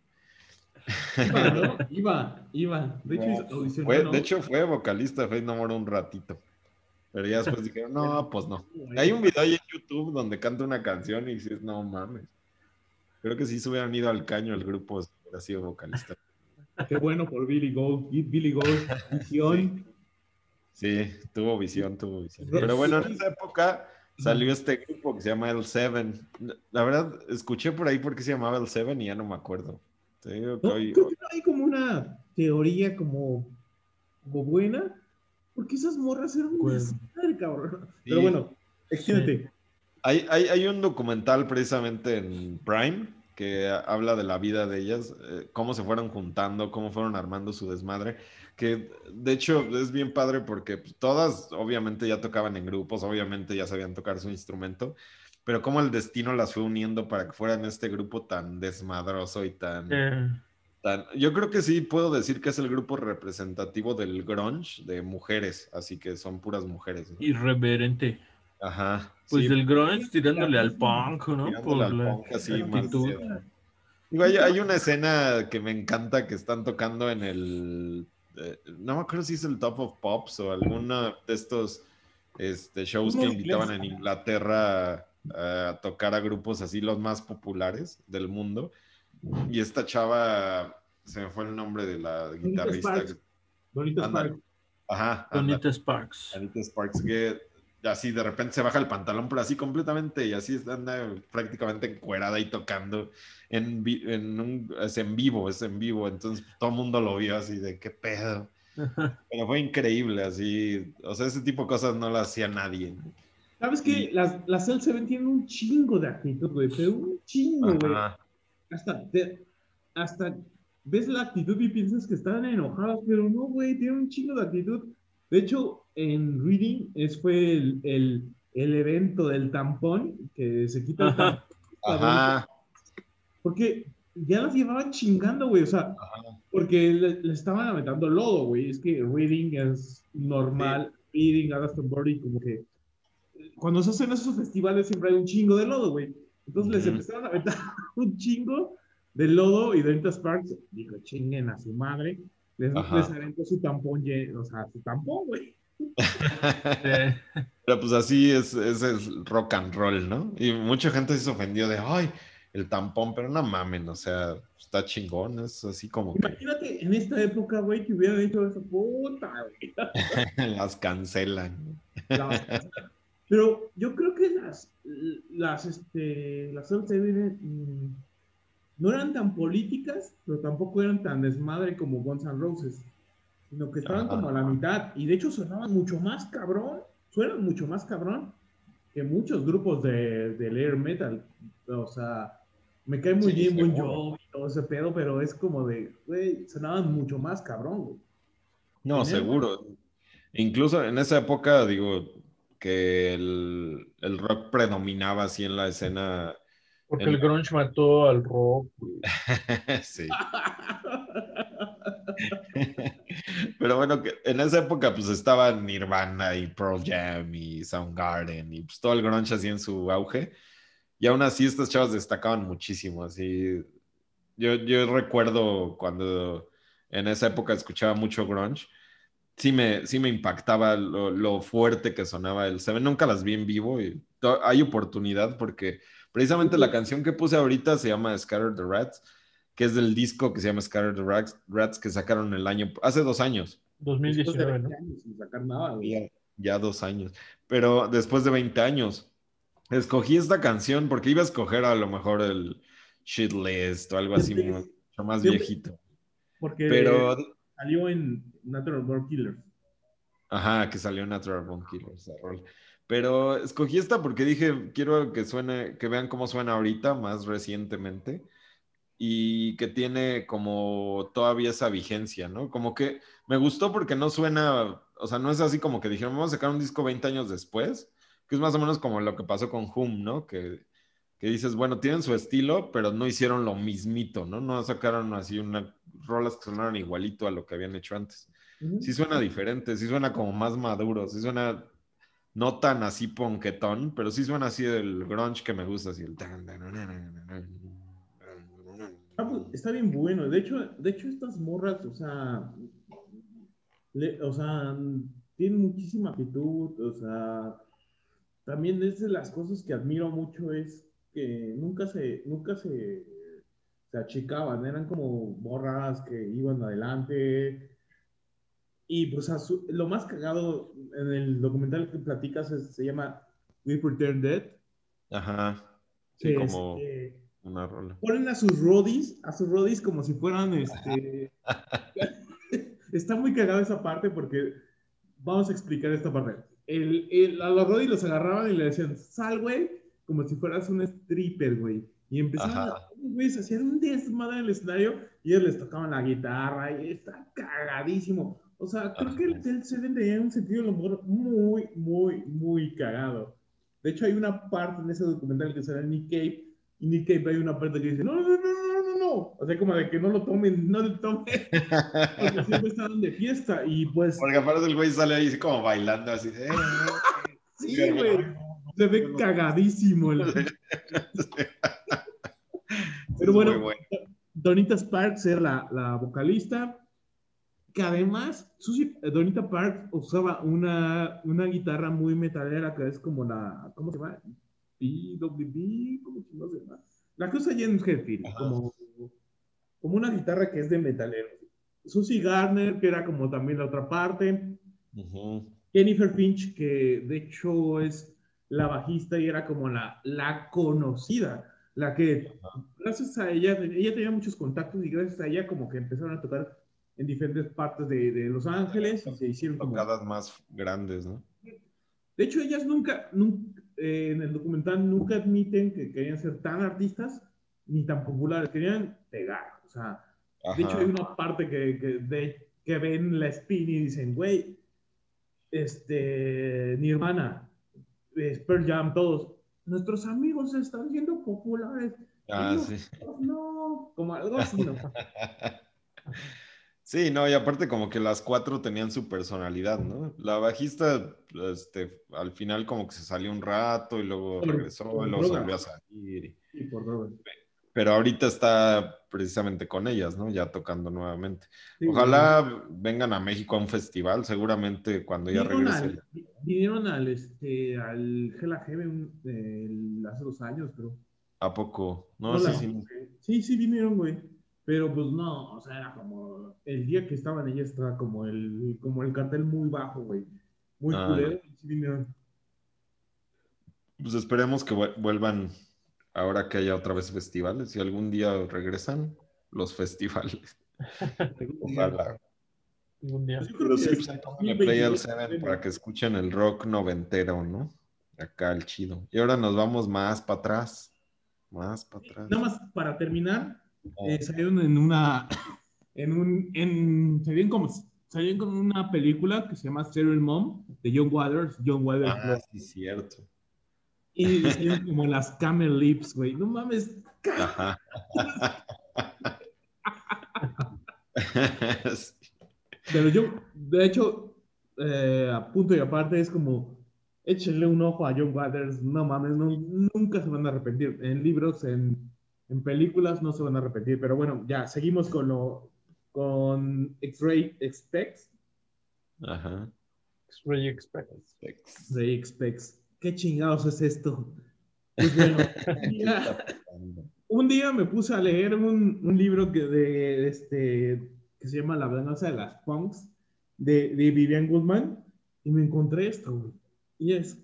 Iba, ¿no? Iba, iba. De hecho, No, fue- ¿no? de hecho, fue vocalista Fate No More un ratito. Pero ya después dijeron, no, pues no. Hay un video ahí en YouTube donde canta una canción y dices, no mames. Creo que si se hubieran ido al caño el grupo si hubiera sido vocalista. Qué bueno por Billy Gold. Billy Gold, visión. Sí, tuvo visión, tuvo visión. Pero bueno, en esa época salió este grupo que se llama El Seven. La verdad, escuché por ahí por qué se llamaba El Seven y ya no me acuerdo. Te digo que ¿No? hoy- Creo que no hay como una teoría como, como buena, porque esas morras eran un Pues- desmadre, cabrón. Sí. Pero bueno, extiéndete. Hay, hay, hay un documental precisamente en Prime que habla de la vida de ellas, eh, cómo se fueron juntando, cómo fueron armando su desmadre, que de hecho es bien padre porque pues, todas obviamente ya tocaban en grupos, obviamente ya sabían tocar su instrumento, pero cómo el destino las fue uniendo para que fueran este grupo tan desmadroso y tan... Eh, tan- Yo creo que sí puedo decir que es el grupo representativo del grunge de mujeres, así que son puras mujeres. ¿no? irreverente. Ajá. Pues sí, del grunge tirándole al punk, ¿no? tirándole Por al la punk así, actitud. Digo, hay, hay una escena que me encanta que están tocando en el. eh, no me acuerdo si es el Top of Pops o alguno de estos este, shows que invitaban en. Inglaterra a tocar a grupos así, los más populares del mundo. Y esta chava, se me fue el nombre de la guitarrista. Sparks. Bonita Ándale. Sparks. Ajá, ándale. Bonita Sparks. Anita Sparks que así de repente se baja el pantalón, pero así completamente, y así anda prácticamente encuerada y tocando en, en, un, es en vivo, es en vivo, entonces todo el mundo lo vio así de qué pedo. Pero fue increíble, así, o sea, ese tipo de cosas no las hacía nadie. ¿no? ¿Sabes qué? Las, las L7 tienen un chingo de actitud, güey, pero un chingo, güey. Hasta, te- hasta ves la actitud y piensas que están enojadas, pero no, güey, tienen un chingo de actitud. De hecho, en Reading es, fue el, el, el evento del tampón, que se quita el tampón. Ajá, Porque ya las llevaban chingando, güey, o sea, ajá. porque le, le estaban aventando lodo, güey. Es que Reading es normal, Reading, Glastonbury, como que cuando se hacen esos festivales siempre hay un chingo de lodo, güey. Entonces les empezaron a aventar un chingo de lodo y Donita Sparks dijo, chinguen a su madre. Les, les aventó su tampón, lle- o sea, su tampón, güey. Pero pues así es, es el rock and roll, ¿no? Y mucha gente se ofendió de, ay, el tampón, pero no mamen, o sea, está chingón, es así como que Imagínate en esta época, güey, que hubieran hecho eso, puta, güey. las cancelan. La- Pero yo creo que las, las, este, las mm, no eran tan políticas, pero tampoco eran tan desmadre como Guns N' Roses, sino que estaban como a la mitad y de hecho sonaban mucho más cabrón, suenan mucho más cabrón que muchos grupos de, del air metal. O sea, me cae muy Sí, bien Bon. Jovi y todo ese pedo, pero es como de, güey, sonaban mucho más cabrón, güey. No, seguro. Incluso en esa época, digo, que el, el rock predominaba así en la escena. porque El- el grunge mató al rock. sí. Pero bueno, que en esa época pues estaban Nirvana y Pearl Jam y Soundgarden y pues todo el grunge así en su auge. Y aún así estas chavas destacaban muchísimo, así. Yo, yo recuerdo cuando en esa época escuchaba mucho grunge, sí me, sí me impactaba lo, lo fuerte que sonaba el Seven. Nunca las vi en vivo y hay oportunidad porque precisamente la canción que puse ahorita se llama Scattered the Rats, que es del disco que se llama Scattered the Rats, Rats que sacaron el año, hace dos años. Después de 2019, 20 ¿no? años sin sacar nada, güey. Y, ya dos años, pero después de 20 años. Escogí esta canción porque iba a escoger a lo mejor el Shit List o algo así mucho más viejito. Porque Pero, salió en Natural Born Killers. ajá, que salió Natural Born Killers. Pero escogí esta porque dije, quiero que suene, que vean cómo suena ahorita, más recientemente, y que tiene como todavía esa vigencia, ¿no? Como que me gustó porque no suena, o sea, no es así como que dijeron, vamos a sacar un disco 20 años después, que es más o menos como lo que pasó con Hum, ¿no? Que, que dices, bueno, tienen su estilo, pero no hicieron lo mismito, ¿no? No sacaron así una rolas que sonaron igualito a lo que habían hecho antes. Sí suena diferente, sí suena como más maduro, sí suena no tan así ponquetón, pero sí suena así el grunge que me gusta, así el... Ah, pues, está bien bueno. De hecho, de hecho estas morras, o sea, le- o sea, tienen muchísima actitud, o sea, también es de las cosas que admiro mucho es que nunca se, nunca se, se achicaban, eran como morras que iban adelante. Y pues su- lo más cagado en el documental que platicas es- se llama We Pretend Dead. Ajá. Sí, como este, una rola. ponen a sus rodis, a sus rodis como si fueran este. Está muy cagada esa parte porque vamos a explicar esta parte. El, el- a los rodis los agarraban y le decían, sal, güey, como si fueras un stripper, güey. Y empezaban, Ajá. a- güey, se hacían un desmadre en el escenario y ellos les tocaban la guitarra y está cagadísimo. O sea, creo que el, Ajá. el Seven tenía un sentido del humor muy, muy, muy cagado. De hecho, hay una parte en ese documental que sale Nick Cave y Nick Cave hay una parte que dice, no, no, no, no, no, no. O sea, como de que no lo tomen, no lo tomen, porque siempre estaban de fiesta y pues, Porque aparte el güey sale ahí como bailando así. de, "Eh, sí, güey, se ve cagadísimo. el- Pero muy bueno, Donita Sparks era la, la vocalista, que además, Susie- eh, Donita Parks usaba una, una guitarra muy metalera, que es como la, ¿cómo se llama? PWB, ¿cómo se llama? La que usa James Hetfield, como, como una guitarra que es de metalero. Susie Gardner, que era como también la otra parte. Ujú. Jennifer Finch, que de hecho es la bajista y era como la, la conocida, la que gracias a ella, ella tenía muchos contactos y gracias a ella como que empezaron a tocar en diferentes partes de, de Los Ángeles y se hicieron como... Tocadas más grandes, ¿no? De hecho, ellas nunca, nunca eh, en el documental nunca admiten que querían ser tan artistas ni tan populares, querían pegar, o sea, de hecho, Ajá. hay una parte que, que, de- que ven la spin y dicen, güey, este, Nirvana, eh, Pearl Jam, todos, nuestros amigos están siendo populares. Ah, No, sí. No, como algo así, ¿no? Sí, no, y aparte como que las cuatro tenían su personalidad, ¿no? La bajista, este, al final como que se salió un rato y luego regresó y luego se volvió a salir. Sí, por Robert. Pero ahorita está precisamente con ellas, ¿no? Ya tocando nuevamente. Sí, Ojalá vengan a México a un festival, seguramente cuando ya Vinieron regrese. al, vi- vinieron al, este, al Hell a Heaven el- hace dos años, pero. ¿A poco? No, No sí, sí. Sí, sí vinieron, güey. Pero pues no, o sea, era como. El día que estaban ellas estaba como el, como el cartel muy bajo, güey. Muy Ah. culero. y Sí vinieron. Pues esperemos que vu- vuelvan ahora que haya otra vez festivales y algún día regresan los festivales. Ojalá. Algún día. Yo creo que sí, play al 2022, Seven para que escuchen el rock noventero, ¿no? Acá el chido. Y ahora nos vamos más para atrás. Más para atrás. Nada más para terminar, Oh, eh, salieron en una. En un. En, salieron, como, salieron con una película que se llama Serial Mom de John Waters. John Waters. ah, sí, cierto. Y salieron como las Camel Lips, güey. No mames. Ajá. Pero yo, de hecho, eh, a punto y aparte es como, échenle un ojo a John Waters, no mames, no- nunca se van a arrepentir. En libros, en, en películas no se van a arrepentir. Pero bueno, ya, seguimos con lo, con X-Ray Expects. Ajá. X-Ray Express. X-Ray Expects. ¿Qué chingados es esto? Pues bueno, ya. un día me puse a leer un, un libro que, de, este, que se llama La venganza de las punks, de, de Vivian Goodman, y me encontré esto, güey. Y es,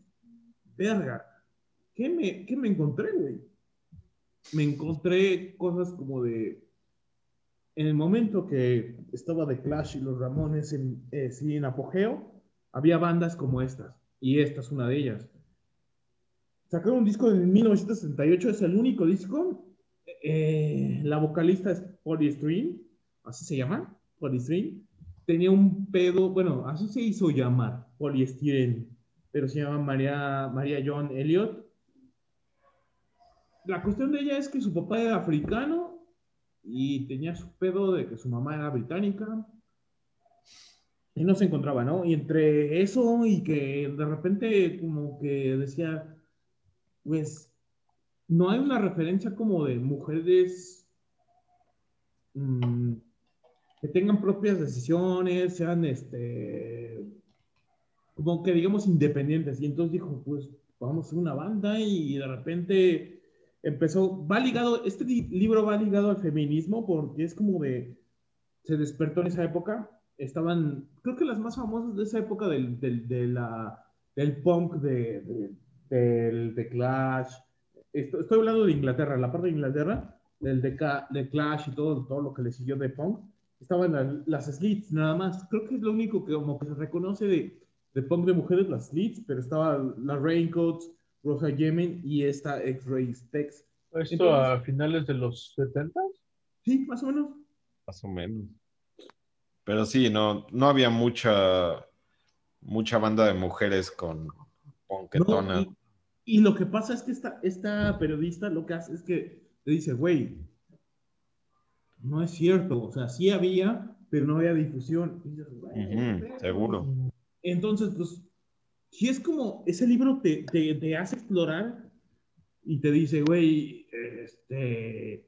verga, ¿qué me, qué me encontré, güey? Me encontré cosas como de, en el momento que estaba The Clash y los Ramones en, eh, sí, en apogeo, había bandas como estas, y esta es una de ellas. Sacaron un disco en 1968, es el único disco. Eh, la vocalista es Polystyrene, así se llama, Polystyrene. Tenía un pedo, bueno, así se hizo llamar, Polystyrene, pero se llama María, María John Elliot. La cuestión de ella es que su papá era africano y tenía su pedo de que su mamá era británica y no se encontraba, ¿no? Y entre eso y que de repente como que decía, pues no hay una referencia como de mujeres mm, que tengan propias decisiones, sean este, como que digamos independientes. Y entonces dijo, pues vamos a hacer una banda y de repente empezó, va ligado, este libro va ligado al feminismo porque es como de, se despertó en esa época, estaban, creo que las más famosas de esa época del, del, del punk, de, del de Clash, estoy, estoy, hablando de Inglaterra, la parte de Inglaterra, del de, de Clash y todo, todo lo que le siguió de punk, estaban las, las slits nada más, creo que es lo único que como que se reconoce de, de punk de mujeres, las slits, pero estaban las Raincoats, Rosa Yemen y esta X-Ray Tex. ¿Esto Entonces, a finales de los 70? Sí, más o menos. Más o menos. Pero sí, no, no había mucha, mucha banda de mujeres con ponquetona. No, y, lo que pasa es que esta, esta periodista lo que hace es que le dice, güey, no es cierto. O sea, sí había, pero no había difusión. Y uh -huh, seguro. Entonces, pues, si es como, ese libro te, te, te hace explorar y te dice, güey, este,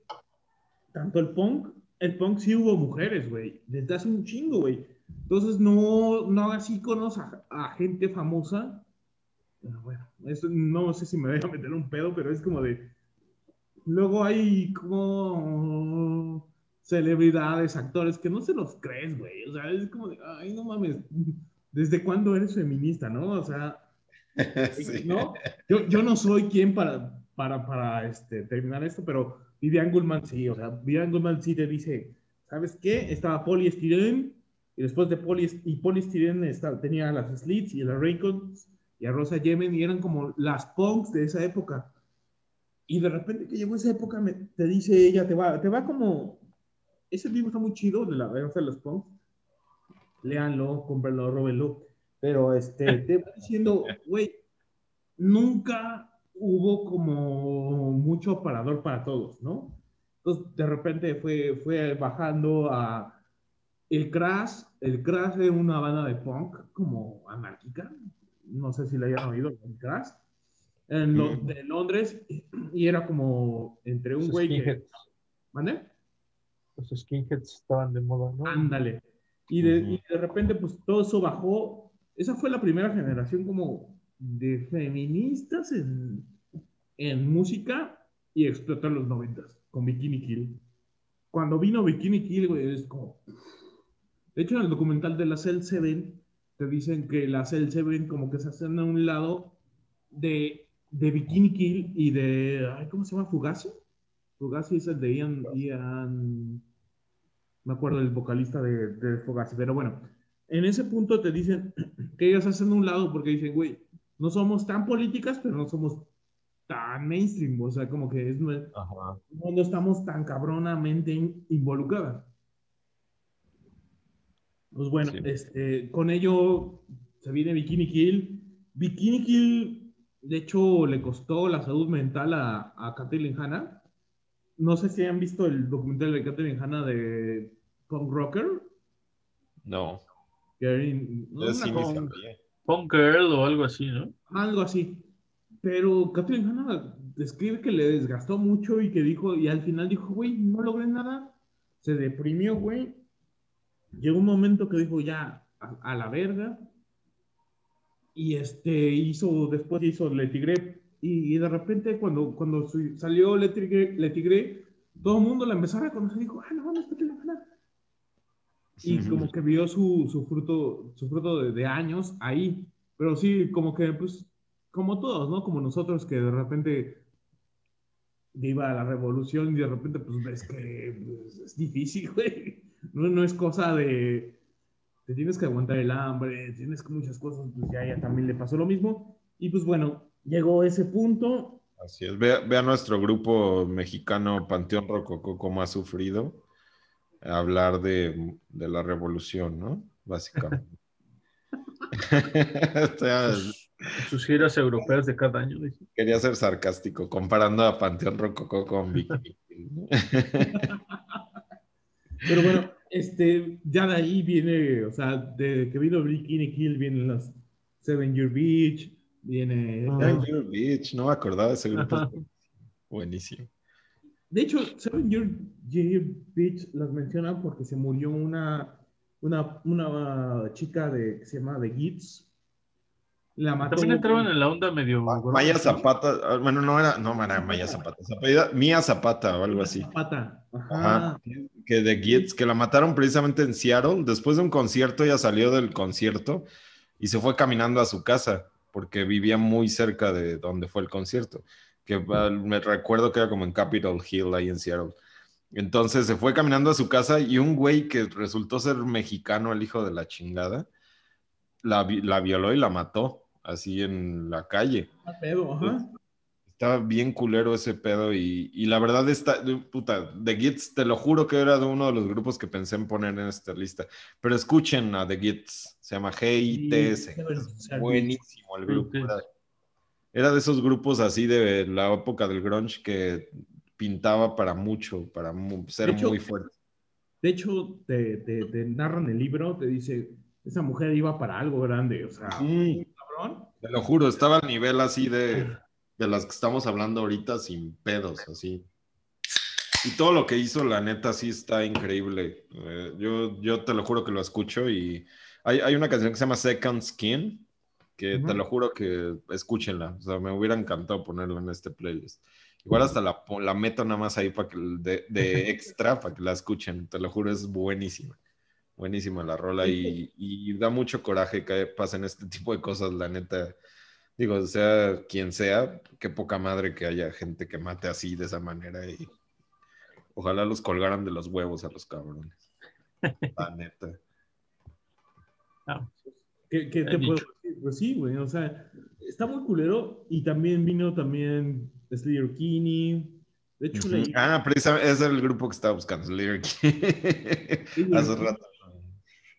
tanto el punk, el punk sí hubo mujeres, güey, desde hace un chingo, güey. Entonces, no, no hagas íconos a, a, gente famosa. Bueno, eso no sé si me voy a meter un pedo, pero es como de. Luego hay como celebridades, actores que no se los crees, güey. O sea, es como de, ay, no mames. ¿desde cuándo eres feminista, no? O sea, sí. ¿no? Yo, yo, no soy quien para, para, para este, terminar esto, pero Vivian Goldman sí, o sea, Vivian Goldman sí te dice, ¿sabes qué? Estaba poliestirén, y después de y poliestirén está, tenía las slits y las Raycons y a Rosa Yemen, y eran como las punks de esa época. Y de repente que llegó esa época, me, te dice ella, te va, te va como, ese libro está muy chido, de la de los punks, léanlo, cómprenlo, róbenlo. Pero este, te va diciendo, güey, nunca hubo como mucho aparador para todos, ¿no? Entonces, de repente fue, fue bajando a el Crash, el Crash de una banda de punk como anárquica, no sé si la hayan oído, Crash, en lo, de Londres, y era como entre un güey que... ¿Mande? Los skinheads estaban de moda, ¿no? Ándale. Y de, uh -huh. y de, repente, pues todo eso bajó. Esa fue la primera generación como de feministas en, en música y explotó en los noventas con Bikini Kill. Cuando vino Bikini Kill, güey, es como... De hecho, en el documental de la Cell 7, te dicen que la Cell 7 como que se hacen a un lado de, de Bikini Kill y de... Ay, ¿Cómo se llama? Fugazi. Fugazi es el de Ian... Ian me acuerdo del vocalista de, de Fogazi, pero bueno, en ese punto te dicen que ellos hacen un lado porque dicen, güey, no somos tan políticas, pero no somos tan mainstream, o sea, como que es, no, no estamos tan cabronamente involucradas. Pues bueno, sí. este, con ello se viene Bikini Kill. Bikini Kill, de hecho, le costó la salud mental a, a Kathleen Hanna no sé si han visto el documental de Catherine Hanna de Punk Rocker. No. Que, no sí punk, punk Girl o algo así, ¿no? Algo así. Pero Catherine Hanna describe que le desgastó mucho y que dijo, y al final dijo, güey, no logré nada. Se deprimió, güey. Llegó un momento que dijo, ya, a, a la verga. Y este, hizo, después hizo Le Tigre y, y, de repente cuando, cuando salió Le Tigre, Le Tigre todo el mundo la empezó a reconocer y dijo, ah, no, no, que la y como que vio su, su fruto, su fruto de, de, años ahí. Pero sí, como que, pues, como todos, ¿no? Como nosotros que de repente viva la revolución y de repente, pues, ves que pues, es difícil, güey. No, no es cosa de, te tienes que aguantar el hambre, tienes muchas cosas, pues ya, ya también le pasó lo mismo. Y pues bueno, llegó ese punto. Así es, ve, ve a nuestro grupo mexicano Panteón Rococó cómo ha sufrido hablar de, de la revolución, ¿no? Básicamente. Sus giras europeas de cada año. Dije. Quería ser sarcástico, comparando a Panteón Rococó con Vicky. Pero bueno, este, ya de ahí viene, o sea, de que vino Bikini Kill vienen los Seven Year Beach, viene... Seven Year Beach, no me acordaba de ese grupo. Buenísimo. De hecho, Seven Year, Year Beach las mencionan porque se murió una, una, una chica de, que se llama The Gits, la mató. También entraban en la onda medio. Maya Zapata, ah, bueno, no era, no era Maya Zapata, Mía Zapata o algo así. Zapata, Ajá. Que de Gits, que la mataron precisamente en Seattle. Después de un concierto, ella salió del concierto y se fue caminando a su casa porque vivía muy cerca de donde fue el concierto. Que me recuerdo que era como en Capitol Hill, ahí en Seattle. Entonces se fue caminando a su casa y un güey que resultó ser mexicano, el hijo de la chingada, la, la violó y la mató así en la calle. Ah, pedo, ajá. Estaba bien culero ese pedo y, y, la verdad está, puta, The Gits, te lo juro que era de uno de los grupos que pensé en poner en esta lista. Pero escuchen a The Gits, se llama GITS. buenísimo el grupo. Era, era, de esos grupos así de la época del grunge que pintaba para mucho, para ser muy fuerte. De hecho, te, te, te narran el libro, te dice, esa mujer iba para algo grande, o sea, te lo juro, estaba al nivel así de, de las que estamos hablando ahorita sin pedos, así. Y todo lo que hizo, la neta, sí está increíble. Eh, yo, yo te lo juro que lo escucho y hay, hay, una canción que se llama Second Skin, que te lo juro que escúchenla. O sea, me hubiera encantado ponerla en este playlist. Igual hasta la, la meto nada más ahí para que, de, de extra para que la escuchen. Te lo juro, es buenísima. Buenísima la rola y, da mucho coraje que pasen este tipo de cosas, la neta. Digo, sea quien sea, qué poca madre que haya gente que mate así de esa manera y ojalá los colgaran de los huevos a los cabrones. La neta. Ah, ¿Qué, te puedo decir? Pues sí, güey, o sea, está muy culero y también vino también Slayer Kinney, de hecho, uh -huh. Ah, precisamente es el grupo que estaba buscando, Slayer Kinney. Hace rato.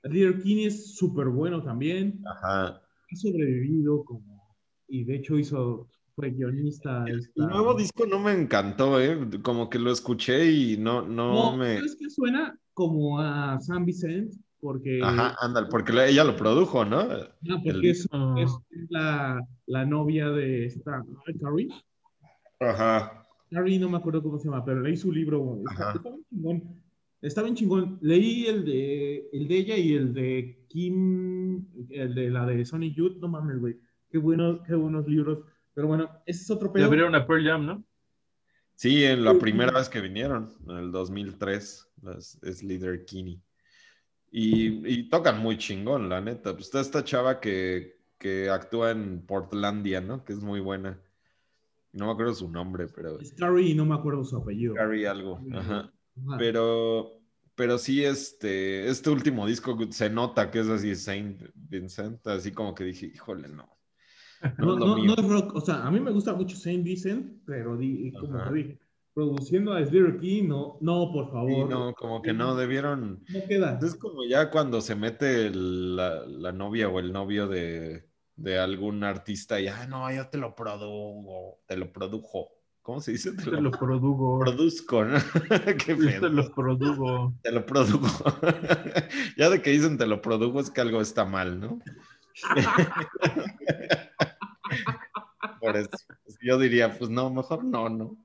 Leader Kinney es súper bueno también. Ajá. Ha sobrevivido como. Y de hecho hizo. Fue guionista. El, nuevo disco no me encantó, ¿eh? Como que lo escuché y no, no, no me. Es que suena como a San Vicente, porque. Ajá, ándale, porque ella lo produjo, ¿no? Ah, porque el... es, es la, la, novia de esta. Carrie. Ajá. Carrie, no me acuerdo cómo se llama, pero leí su libro. Está, está chingón. Está bien chingón. Leí el de, el de ella y el de Kim, el de la de Sony Youth. No mames, güey. Qué, bueno, qué buenos libros. Pero bueno, ese es otro pedo. abrieron a Pearl Jam, ¿no? Sí, en la primera vez que vinieron, en el 2003, es Leader Kinney. Y, y, tocan muy chingón, la neta. Pues está esta chava que, que actúa en Portlandia, ¿no? Que es muy buena. No me acuerdo su nombre, pero... Es Carrie, no me acuerdo su apellido. Carrie algo, ajá. Pero, pero sí, este, este último disco se nota que es así Saint Vincent, así como que dije, híjole, no. No, no, no, es rock, o sea, a mí me gusta mucho Saint Vincent, pero di, como te dije, produciendo a Slayer King, no, no, por favor. no, como que no, debieron. No queda. Es como ya cuando se mete la, la, novia o el novio de, de algún artista y, ah, no, yo te lo produjo, te lo produjo. ¿Cómo se dice? Te, te lo, produgo. Produzco, ¿no? Qué te lo produgo. Te lo produgo. ya de que dicen te lo produgo es que algo está mal, ¿no? Por eso. Yo diría, pues no, mejor no, ¿no?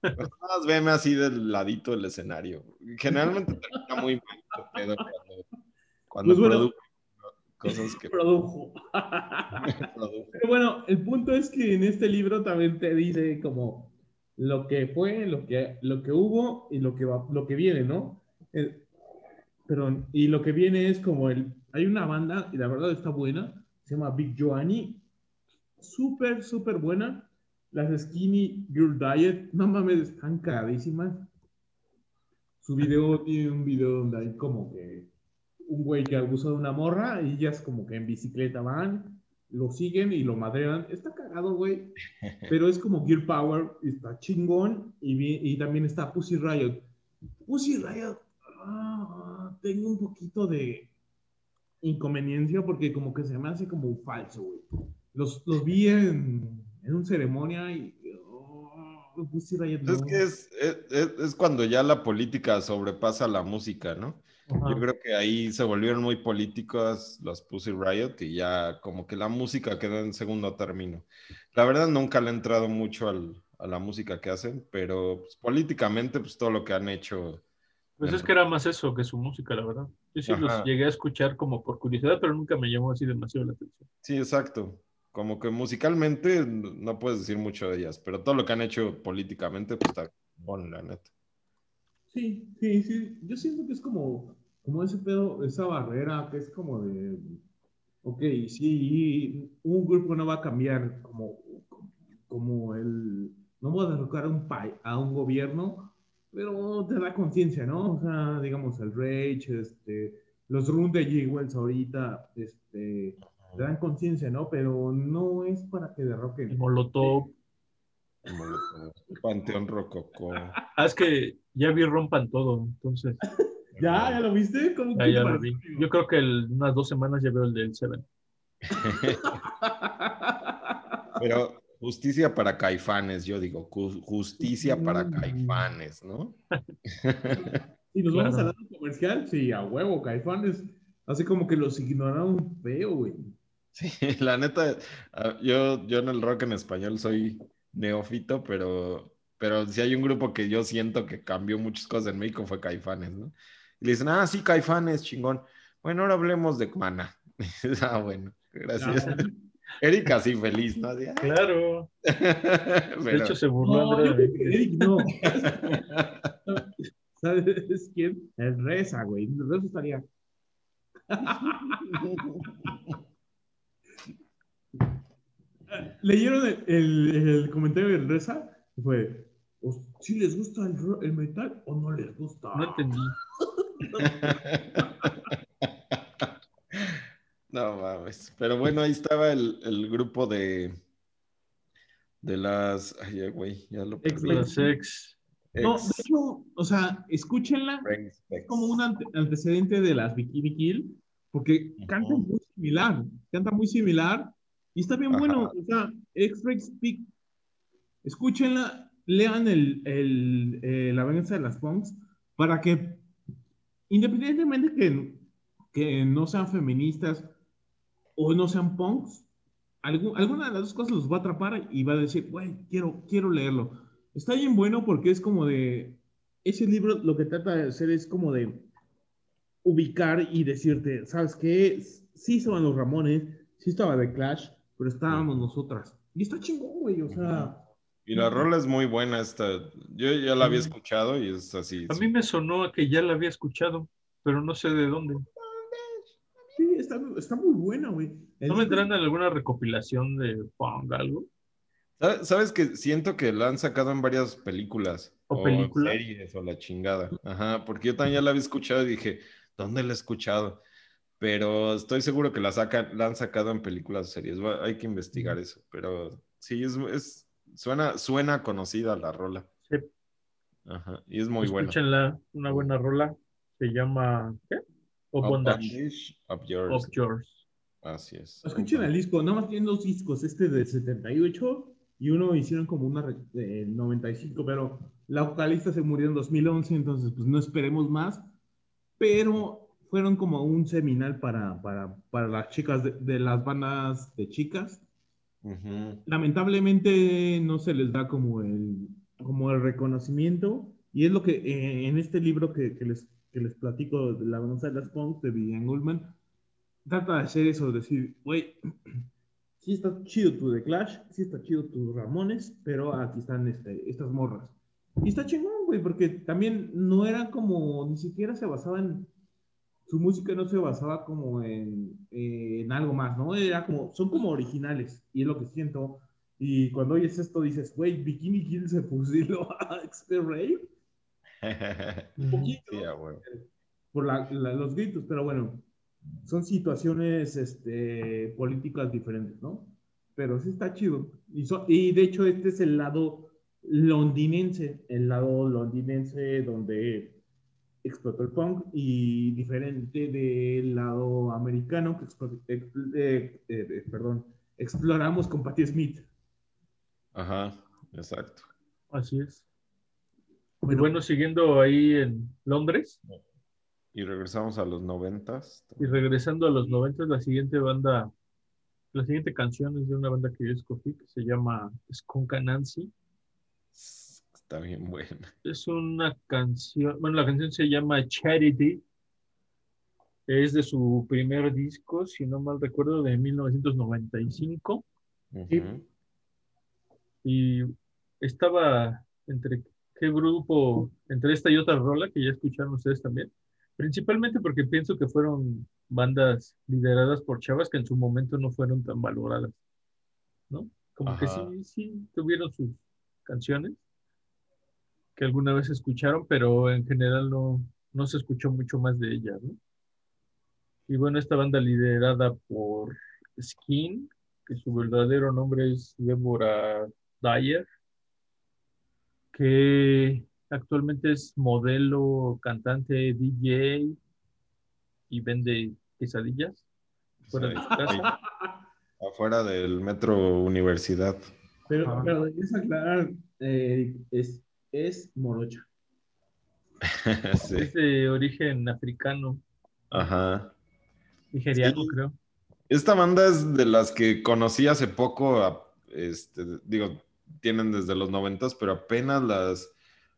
Mejor más veme así del ladito del escenario. Generalmente termina muy mal pedo cuando, cuando pues bueno, produjo cosas que produjo. Pero bueno, el punto es que en este libro también te dice como lo que fue, lo que, lo que hubo y lo que va, lo que viene, ¿no? Eh, Perdón, y lo que viene es como el, hay una banda, y la verdad está buena, se llama Big Joanny, súper, súper buena. Las Skinny Girl Diet, no mames, están carísimas. Su video tiene un video donde hay como que un güey que abusa de una morra y ellas como que en bicicleta van, lo siguen y lo madrean. Está cagado, güey. Pero es como Gear Power, está chingón y, y también está Pussy Riot. Pussy Riot, ah, tengo un poquito de inconveniencia porque como que se me hace como un falso, güey. Los, los vi en, en un ceremonia y oh, Pussy Riot. Es que es, es, es cuando ya la política sobrepasa la música, ¿no? Yo creo que ahí se volvieron muy políticos los Pussy Riot y ya como que la música quedó en segundo término. La verdad nunca le he entrado mucho al, a la música que hacen, pero pues, políticamente pues todo lo que han hecho. Pues es que era más eso que su música, la verdad. Yo sí los llegué a escuchar como por curiosidad, pero nunca me llamó así demasiado la atención. Sí, exacto. Como que musicalmente no puedes decir mucho de ellas, pero todo lo que han hecho políticamente pues está bueno, la neta. Sí, sí, sí. Yo siento que es como, como ese pedo, esa barrera que es como de, ok, sí, un grupo no va a cambiar como, como el, no voy a derrocar a un, a un gobierno, pero te da conciencia, ¿no? O sea, digamos, el Rage, este, los Run de J. Wells ahorita, este, te dan conciencia, ¿no? Pero no es para que derroquen. El Molotov. Panteón Rococó. Ah, es que ya vi rompan todo, entonces. ¿Ya? ¿Ya lo viste? ¿Cómo ya, ya lo vi. Yo creo que el, unas dos semanas ya veo el del Seven. Pero justicia para caifanes, yo digo, justicia para mm. caifanes, ¿no? Y nos vamos a dar un comercial, sí, a huevo, caifanes. Así como que los ignoraron feo, güey. Sí, la neta, ah, yo, yo en el rock en español soy neófito, pero, pero si hay un grupo que yo siento que cambió muchas cosas en México fue Caifanes, ¿no? Y le dicen, ah, sí, Caifanes, chingón. Bueno, ahora hablemos de Mana. ah, bueno, gracias. Ah. Erika sí feliz, ¿no? Ah". Claro. De hecho, se burló no, Eric no. ¿Sabes quién? El Reza, güey. El Reza estaría. ¿Leyeron el, el, comentario del Reza? Fue, si les gusta el, el, metal o no les gusta? No entendí. no mames. Pero bueno, ahí estaba el, el grupo de de las ay güey, ya lo perdí. Las ex. No, de hecho, o sea, escúchenla es como un antecedente de las Bikini Kill, porque cantan muy similar, canta muy similar y está bien bueno, o sea, Speak, escúchenla, lean el, el, eh, La venganza de las punks para que, independientemente que, que no sean feministas o no sean punks, alguna de las dos cosas los va a atrapar y va a decir, güey, quiero, quiero leerlo. Está bien bueno porque es como de, ese libro lo que trata de hacer es como de ubicar y decirte, ¿sabes qué? Sí estaban los Ramones, sí estaba The Clash, pero estábamos nosotras. Y está chingón, güey, o sea. Y la rola es muy buena esta. Yo ya la había escuchado y es así. A mí me sonó a que ya la había escuchado, pero no sé de dónde. Sí, está, está muy buena, güey. ¿No me en alguna recopilación de Pong, algo? ¿Sabes que Siento que la han sacado en varias películas. O, películas. series o la chingada. Ajá, porque yo también ya la había escuchado y dije, ¿dónde la he escuchado? pero estoy seguro que la, sacan, la han sacado en películas o series. Hay que investigar eso, pero sí, es, es suena, suena conocida la rola. Sí. Ajá, y es muy buena. Escúchenla, una buena rola. Se llama, ¿qué? Up, Bondage. Up yours. Up yours. Así es. Escuchen el disco, nada más tienen dos discos, este de 78 y uno hicieron como una de 95, pero la vocalista se murió en 2011, entonces pues no esperemos más. Pero fueron como un seminal para, para, para las chicas de, las bandas de chicas. Lamentablemente no se les da como el, como el reconocimiento y es lo que eh, en este libro que, que, les, que les platico de la danza de las punks de Vivian Goldman trata de hacer eso, decir, güey, sí está chido tu The Clash, sí está chido tu Ramones, pero aquí están este, estas morras. Y está chingón, güey, porque también no era como, ni siquiera se basaban su música no se basaba como en, en algo más, ¿no? Era como, son como originales, y es lo que siento. Y cuando oyes esto dices, güey, Bikini Kill se fusiló a X-Ray. Un poquito. Sí, huevo. por la- la- los gritos, pero bueno, son situaciones este, políticas diferentes, ¿no? Pero sí está chido. Y, so- y de hecho este es el lado londinense, el lado londinense donde explotó el punk y diferente del lado americano que explo- ex- eh, eh, perdón, exploramos con Patti Smith. Ajá, exacto. Así es. Y bueno, siguiendo ahí en Londres Y regresamos a los noventas. y regresando a los 90, la siguiente banda, la siguiente canción es de una banda que yo escogí que se llama Skunk Nancy. Está bien buena. Es una canción, bueno, la canción se llama Charity. Es de su primer disco, si no mal recuerdo, de 1995. Sí. Ujú. Y estaba entre qué grupo, entre esta y otra rola que ya escucharon ustedes también. Principalmente porque pienso que fueron bandas lideradas por chavas que en su momento no fueron tan valoradas, ¿no? Como que sí, sí tuvieron sus canciones que alguna vez escucharon, pero en general no, no se escuchó mucho más de ellas, ¿no? Y bueno, esta banda liderada por Skin, que su verdadero nombre es Deborah Dyer, que actualmente es modelo, cantante, DJ y vende quesadillas fuera de su casa. Afuera del metro universidad. Pero, pero debes aclarar, eh, es, es morocha. Sí. Es de origen africano, Ajá. nigeriano, Sí. creo. Esta banda es de las que conocí hace poco, a- este, digo, tienen desde los noventas, pero apenas las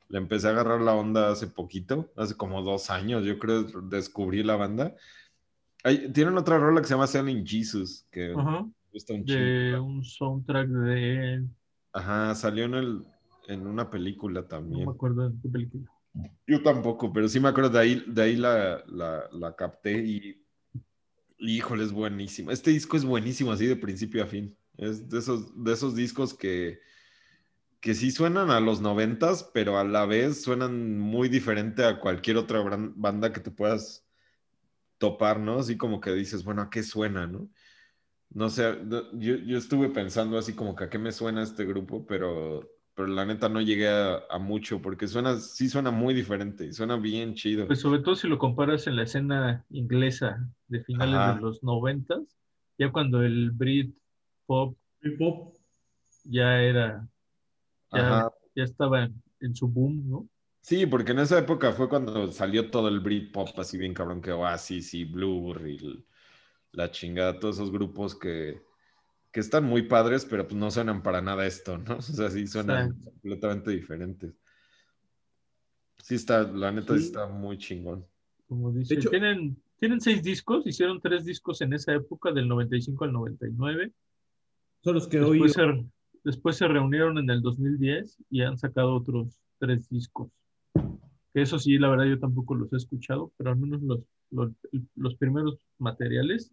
le empecé a agarrar la onda hace poquito, hace como dos años, yo creo, descubrí la banda. Hay- tienen otra rola que se llama Selling Jesus, que me Ajá. gusta un De chingo. un soundtrack de. Ajá, salió en, el, en una película No también. me acuerdo de qué película. Yo tampoco, pero sí me acuerdo de ahí, de ahí la, la, la capté y, y, híjole, es buenísimo. Este disco es buenísimo así de principio a fin. Es de esos, de esos discos que, que sí suenan a los noventas, pero a la vez suenan muy diferente a cualquier otra banda que te puedas topar, ¿no? Así como que dices, bueno, ¿a qué suena, no? No sé, no- yo, yo estuve pensando así como que a qué me suena este grupo, pero, pero la neta no llegué a, a mucho porque suena, sí suena muy diferente y suena bien chido. Pues sobre todo si lo comparas en la escena inglesa de finales Ajá. de los noventas, ya cuando el Brit pop pop. ya era, ya, ya estaba en, en su boom, ¿no? Sí, porque en esa época fue cuando salió todo el Britpop así bien cabrón que Oasis y Blur y la chingada, todos esos grupos que, que están muy padres, pero pues no suenan para nada esto, ¿no? O sea, sí suenan completamente diferentes. Sí está, la neta sí está muy chingón. Como dice, hecho- tienen, tienen seis discos, hicieron tres discos en esa época, del 95 al 99. Son los que oí. Después se, después se reunieron en el 2010 y han sacado otros tres discos. Que eso sí, la verdad yo tampoco los he escuchado, pero al menos los, los, los primeros materiales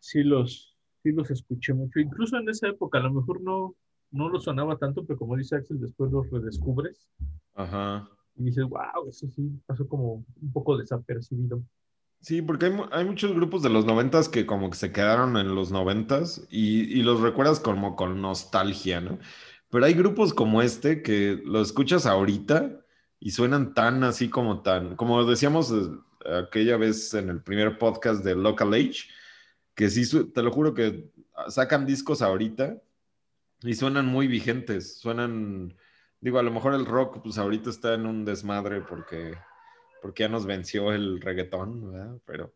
sí los, sí los escuché mucho. Incluso en esa época a lo mejor no, no los sonaba tanto, pero como dice Axel, después los redescubres Ajá. y dices, wow, eso sí pasó como un poco desapercibido. Sí, porque hay, hay muchos grupos de los noventas que como que se quedaron en los noventas y, y los recuerdas como con nostalgia, ¿no? Pero hay grupos como este que lo escuchas ahorita y suenan tan así como tan, como decíamos eh, aquella vez en el primer podcast de Local Age, que sí, te lo juro que sacan discos ahorita y suenan muy vigentes, suenan, digo, a lo mejor el rock pues ahorita está en un desmadre porque porque ya nos venció el reggaetón, ¿verdad? Pero,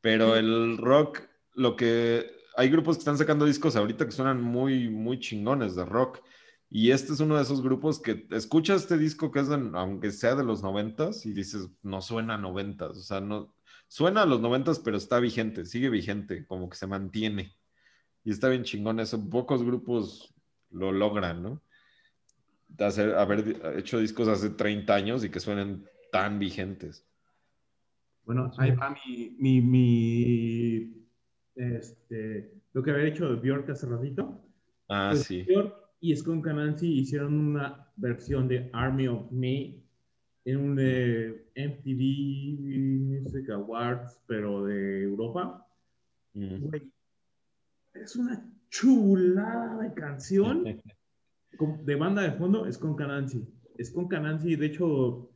pero el rock, lo que hay grupos que están sacando discos ahorita que suenan muy, muy chingones de rock. Y este es uno de esos grupos que escuchas este disco que es, de- aunque sea de los noventas, y dices, no suena a noventas, o sea, no, suena a los noventas, pero está vigente, sigue vigente, como que se mantiene. Y está bien chingón eso. Pocos grupos lo logran, ¿no? De hacer, haber hecho discos hace 30 años y que suenen tan vigentes. Bueno, ahí va mi, mi, mi, este, lo que había hecho Bjork hace ratito. Ah, Pues sí. Bjork y Skunk Anansi hicieron una versión de Army of Me en un eh, MTV Music Awards, pero de Europa. Mm. Güey, es una chulada de canción de banda de fondo, es con Cananci. Es con Cananci, de hecho,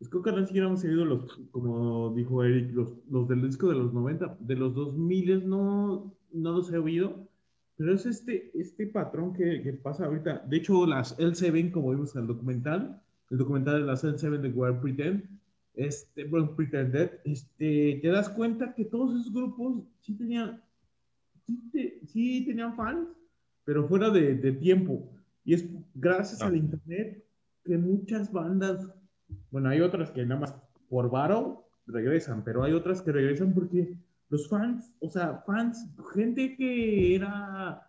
es con Cananci ya hemos seguido los, como dijo Eric, los, los del disco de los 90, de los 2000 no, no los he oído, pero es este, este patrón que, que pasa ahorita. De hecho, las L7, como vimos en el documental, el documental de las L7 de Wild Pretend, este, bueno, Pretended, este, te das cuenta que todos esos grupos sí tenían, sí, te- sí tenían fans, pero fuera de, de tiempo. Y es gracias Ah. al internet que muchas bandas, bueno, hay otras que nada más por varo regresan, pero hay otras que regresan porque los fans, o sea, fans, gente que era,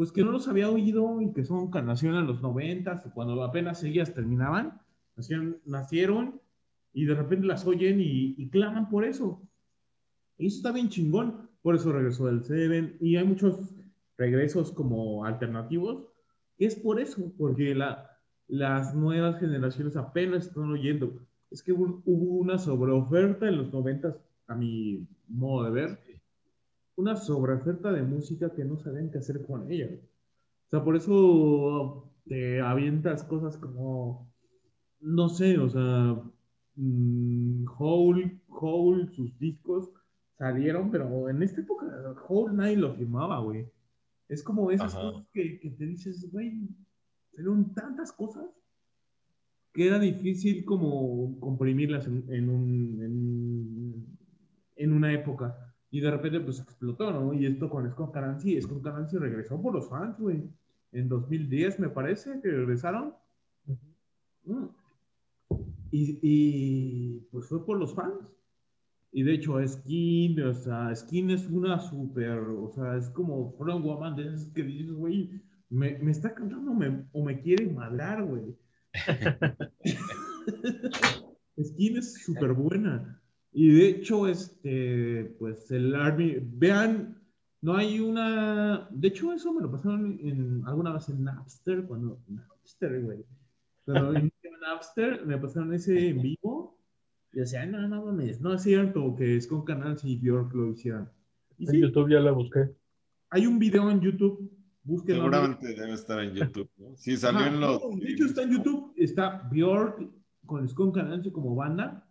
pues que no los había oído y que son nacieron en los noventas, cuando apenas ellas terminaban, nacieron, y de repente las oyen y, y claman por eso. Y eso está bien chingón. Por eso regresó el Seven. Y hay muchos regresos como alternativos. Es por eso, porque la, las nuevas generaciones apenas están oyendo. Es que hubo una sobreoferta en los noventas, a mi modo de ver. Una sobreoferta de música que no sabían qué hacer con ella. O sea, por eso te avientas cosas como, no sé, o sea, mm, Hole, Hole, sus discos salieron, pero en esta época Hole nadie lo firmaba, güey. Es como esas Ajá. cosas que, que te dices, güey, salieron tantas cosas que era difícil como comprimirlas en, en un, en, en una época. Y de repente pues explotó, ¿no? Y esto con Scott Caranci, Scott Caranci regresó por los fans, güey. En 2010 me parece que regresaron. Mm. Y, y, pues fue por los fans. Y de hecho, Skin, o sea, Skin es una super, o sea, es como From Woman, de esas que dices, güey, me, me está cantando me- o me quiere madrar, güey. Skin es súper buena. Y de hecho, este, pues el Army, vean, no hay una, de hecho eso me lo pasaron en, alguna vez en Napster, cuando, Napster, güey. Cuando en Napster, me pasaron ese en vivo, y decía, no, no mames, no es cierto que es con Canal si Bjork lo hicieran. Y En sí, YouTube ya la busqué. hay un video en YouTube, búsquenlo. Seguramente debe estar en YouTube, ¿no? Sí, salió Ajá, en los. no, de hecho, está en YouTube. Está Bjork con Skunk Anansi como banda.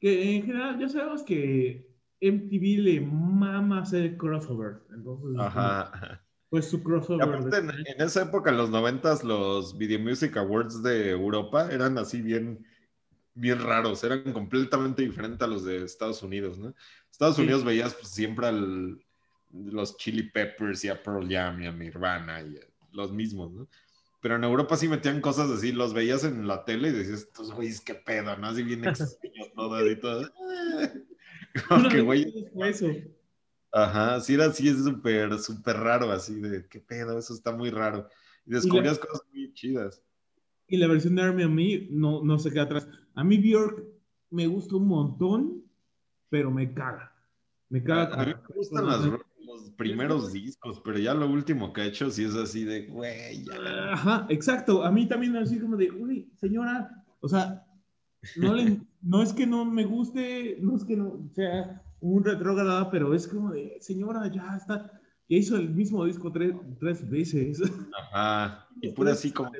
Que en general ya sabemos que MTV le mama hacer crossovers. Entonces, Ajá. pues su crossover. aparte, en, en esa época, en los noventas, los Video Music Awards de Europa eran así bien, bien raros, eran completamente diferentes a los de Estados Unidos, ¿no? Estados Sí. Unidos veías pues, siempre al, los Chili Peppers y a Pearl Jam y a Nirvana y a los mismos, ¿no? Pero en Europa sí metían cosas así, los veías en la tele y decías, estos güeyes, qué pedo, ¿no? Así bien extraños todos y todo. Como que, güey, Fue eso. Ajá, sí era así, es súper, súper raro, así de qué pedo, eso está muy raro. Y descubrías cosas muy chidas. Y la versión de Army a mí no, no se queda atrás. A mí Bjork me gusta un montón, pero me caga. Me caga. A, a mí me gustan las- los primeros discos, pero ya lo último que ha hecho sí es así de, güey, ya. Ajá, exacto. A mí también así como de, uy, señora, o sea, no, le- no es que no me guste, no es que no sea un retrógrada, pero es como de, señora, ya está, ya hizo el mismo disco tres, tres veces. Ajá, y pura así como,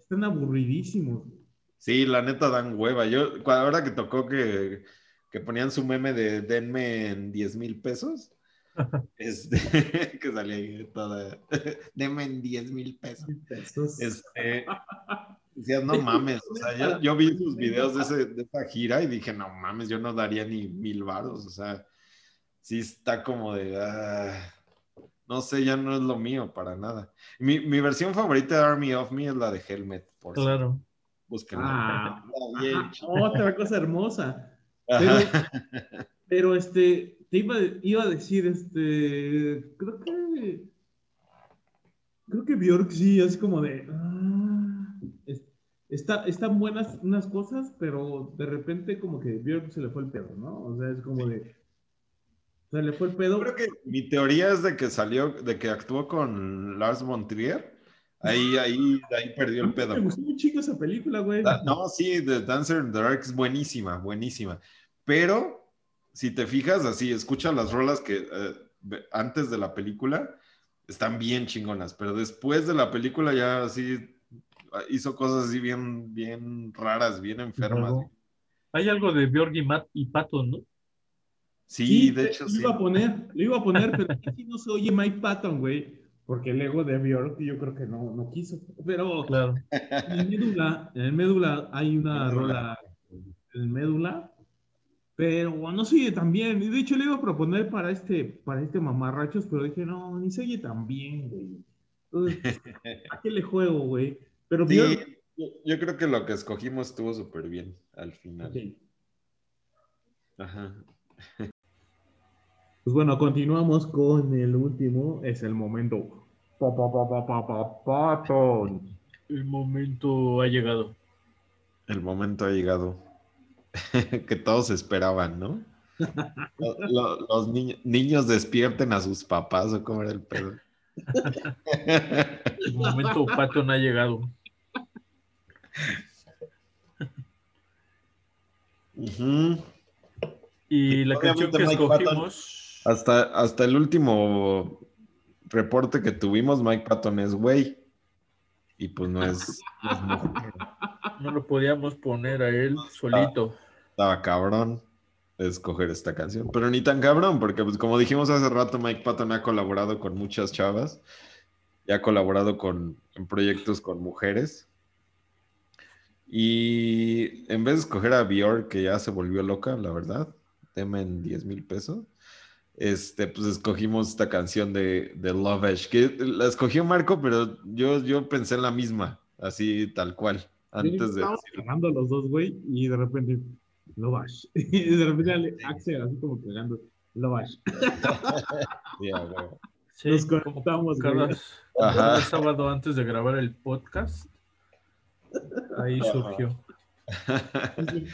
Están aburridísimos. sí, la neta dan hueva. Yo, ahora que tocó que, que ponían su meme de denme en 10 mil pesos, este, que salía ahí toda, denme en 10 mil pesos. Pesos. Este, decías, no mames, o sea, yo, yo vi sus videos de, ese- de esa gira y dije, no mames, yo no daría ni mil varos, o sea, sí está como de, ah, no sé, ya no es lo mío para nada. Mi, mi versión favorita de Army of Me es la de Helmet, por Claro. búsquenla. Ah, otra cosa hermosa. Ajá. Pero este, te iba, iba a decir, este, creo que, creo que Bjork sí, es como de, ah, es- está, están buenas unas cosas, pero de repente como que Björk se le fue el pedo, ¿no? O sea, es como de... Se le fue el pedo. Creo que mi teoría es de que salió, de que actuó con Lars von Trier. Ahí, ahí, ahí perdió el pedo. Me gustó un chico esa película, güey. Ah, No, sí, The Dancer in the Dark es buenísima, buenísima. Pero si te fijas así, escucha las rolas que eh, antes de la película están bien chingonas, pero después de la película ya así ah, hizo cosas así bien, bien raras, bien enfermas. Hay algo de Björk y, Matt y Patton, ¿no? Sí, de hecho lo sí. iba a poner, lo iba a poner, pero aquí no se oye Mike Patton, güey, porque el ego de Björk yo creo que no, no quiso. Pero Claro. en el médula, en el médula hay una Médula. rola, en el médula, pero no se oye tan bien. Y de hecho le iba a proponer para este, para este mamarrachos, pero dije, no, ni se oye tan bien, güey. Entonces, ¿a qué le juego, güey? Pero Sí, yo, yo creo que lo que escogimos estuvo súper bien al final. ok. Ajá. Pues bueno, continuamos con el último, es el momento. Pa, pa, pa, pa, pa, pa, Patton. El momento ha llegado. El momento ha llegado que todos esperaban, ¿no? Lo- lo- los niños, niños despierten a sus papás o cómo era el pedo. El momento Patton ha llegado. Y la canción que Mike Patton. escogimos, hasta, hasta el último reporte que tuvimos, Mike Patton es güey. Y pues no es, no no lo podíamos poner a él solito. Estaba cabrón escoger esta canción, pero ni tan cabrón, porque pues como dijimos hace rato, Mike Patton ha colaborado con muchas chavas y ha colaborado con, en proyectos con mujeres. Y en vez de escoger a Björk, que ya se volvió loca, la verdad, tema en 10 mil pesos, este, pues escogimos esta canción de, de Lovage, que la escogió Marco, pero yo, yo pensé en la misma, así tal cual, antes de Estábamos decirlo. cagando los dos, güey, y de repente, Lovash. Y de repente ale- Axel así como cagando, Lovash. Ya, huevo. Sí, Nos conectamos, cada, güey. Ajá. cada sábado antes de grabar el podcast. Ahí surgió.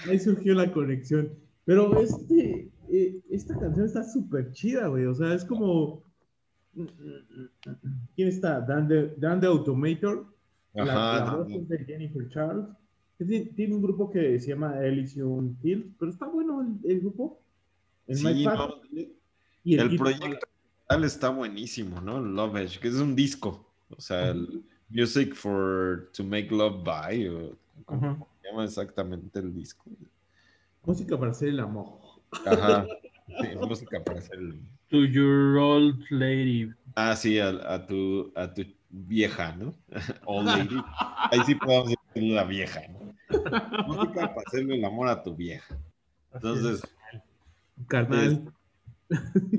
Ahí surgió la conexión. Pero este, eh, esta canción está súper chida, güey. O sea, es como. ¿Quién está? Dan the, Dan the Automator. La, la Ajá, voz es de Jennifer Charles. Es decir, Tiene un grupo que se llama Elysium Fields, pero está bueno el, el grupo. El Sí, Mike no, Patton y el tipo- proyecto tal está buenísimo, ¿no? Love Edge, que es un disco, o sea, el Music for to Make Love By, o ¿cómo Ajá. se llama exactamente el disco? Música para hacer el amor. Ajá, sí, música para hacer el... To your old lady. Ah, sí, a, a tu, a tu vieja, ¿no? Old lady. Ahí sí podemos decir la vieja, ¿no? Música para hacerle el amor a tu vieja. Entonces, Carnal.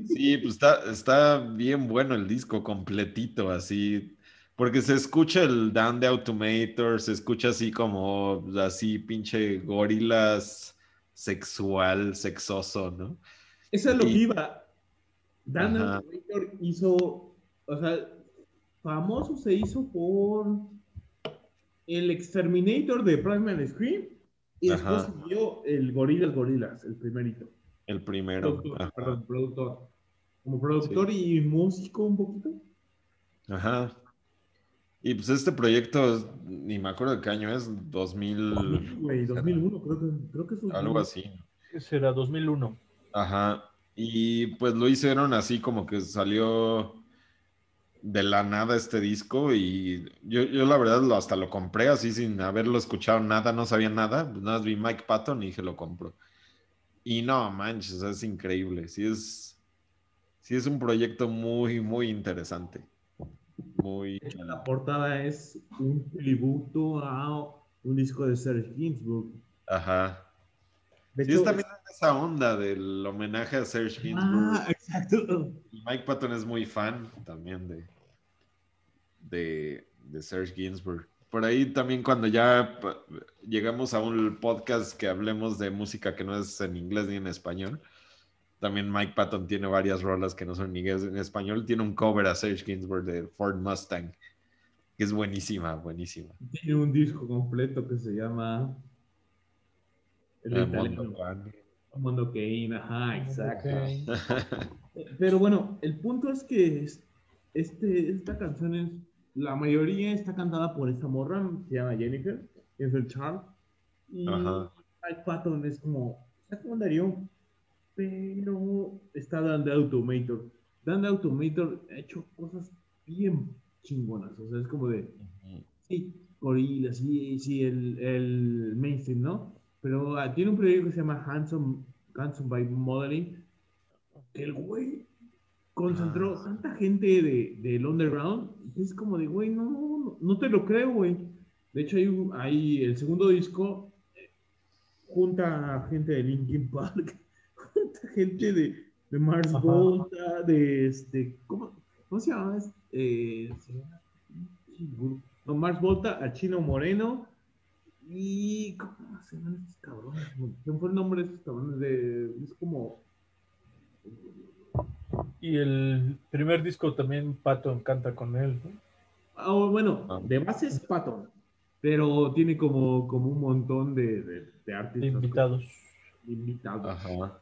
Sí, pues está, está bien bueno el disco completito, así, porque se escucha el Down the Automator, se escucha así como, así pinche gorilas sexual, sexoso, ¿no? Eso es lo que iba. Dan Ajá. Automator hizo, o sea, famoso se hizo por el Exterminator de Primal Scream y después Ajá. siguió el Gorillaz Gorilas, el primerito. El primero. Productor, perdón, productor. Como productor y músico un poquito. Ajá. Y pues este proyecto, ni me acuerdo de qué año es, 2000, Güey, 2001, creo que, creo que es un- algo así. ¿Qué será? 2001. Ajá. Y pues lo hicieron así como que salió de la nada este disco y yo, yo la verdad lo, hasta lo compré así sin haberlo escuchado nada, no sabía nada, pues nada más vi Mike Patton y dije lo compro. Y no, manches, es increíble, sí es, sí es un proyecto muy, muy interesante. Muy... La portada es un tributo a un disco de Serge Gainsbourg. Ajá. De Sí, es también esa onda del homenaje a Serge Gainsbourg. Ah, exacto. Y Mike Patton es muy fan también de, de, de Serge Gainsbourg. Por ahí también cuando ya llegamos a un podcast que hablemos de música que no es en inglés ni en español, también Mike Patton tiene varias rolas que no son en inglés ni en español. Tiene un cover a Serge Gainsbourg de Ford Mustang. que es buenísima, buenísima. Tiene un disco completo que se llama... El italiano. Mondo. Mundo Kane, ajá, exacto. Pero bueno, el punto es que es- este, esta canción es, la mayoría está cantada por esta morra, se llama Jennifer, Jennifer Charles, y Ajá. Mike Patton es como, está como Darío, pero está Dan the Automator. Dan the Automator ha hecho cosas bien chingonas, o sea, es como de, sí, gorilas, sí, sí, el, el mainstream, ¿no? Pero ah, tiene un proyecto que se llama Handsome, Handsome by Modeling, que el güey concentró Ah. tanta gente de, del underground, es como de, güey, no, no, no te lo creo, güey. De hecho, hay, hay el segundo disco, eh, junta a gente de Linkin Park, junta gente de, de Mars Ajá. Volta, de este, ¿cómo, cómo se llama? Eh, se llama- no, Mars Volta, a Chino Moreno, y ¿cómo se llaman estos cabrones? ¿Quién fue el nombre de estos cabrones? De, es como... Y el primer disco también Pato canta con él. ¿no? Ah, bueno, Ah. de base es Patton, pero tiene como, como un montón de, de, de artistas invitados. invitados. Ajá.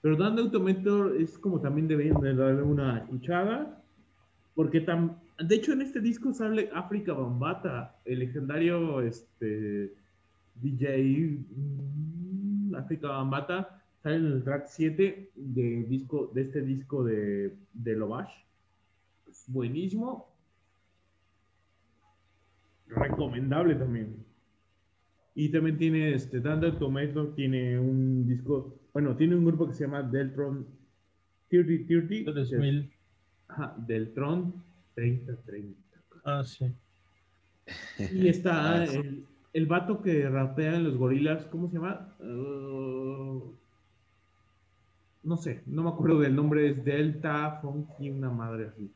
Pero Dan Automator es como también deben de darle una escuchada, porque tam, de hecho en este disco sale África Bambata, el legendario este, DJ mm, África Bambata, en el track 7 de, disco, de este disco de, de Lovash. Es buenísimo. Recomendable también. Y también tiene, este, Dan Automator tiene un disco, bueno, tiene un grupo que se llama Deltron 3030. 3000. Ajá, Deltron 3030. Ah, sí. Y está Ah, el, el vato que rapea en los gorilas, ¿cómo se llama? Uh, no sé, no me acuerdo del nombre, es Delta Funky, una madre así.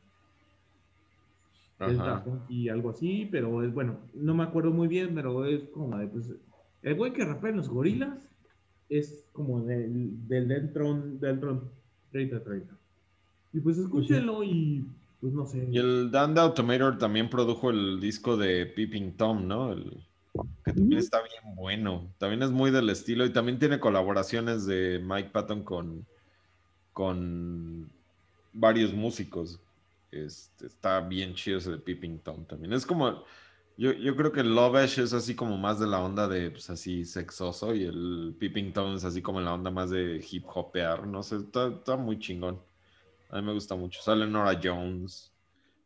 Delta. Funky, algo así, pero es bueno, no me acuerdo muy bien, pero es como de, pues, el güey que rapea en los gorilas es como del, del Deltron, Deltron 3030. Y pues escúchenlo y pues no sé. Y el Dan the Automator también produjo el disco de Peeping Tom, ¿no? El, que también está bien bueno. También es muy del estilo y también tiene colaboraciones de Mike Patton con, con varios músicos. Este, está bien chido ese de Peeping Tom también. Es como, yo, yo creo que Lovesh es así como más de la onda de, pues así, sexoso y el Peeping Tom es así como la onda más de hip hopear, no sé, está, está muy chingón. A mí me gusta mucho. Sale Nora Jones.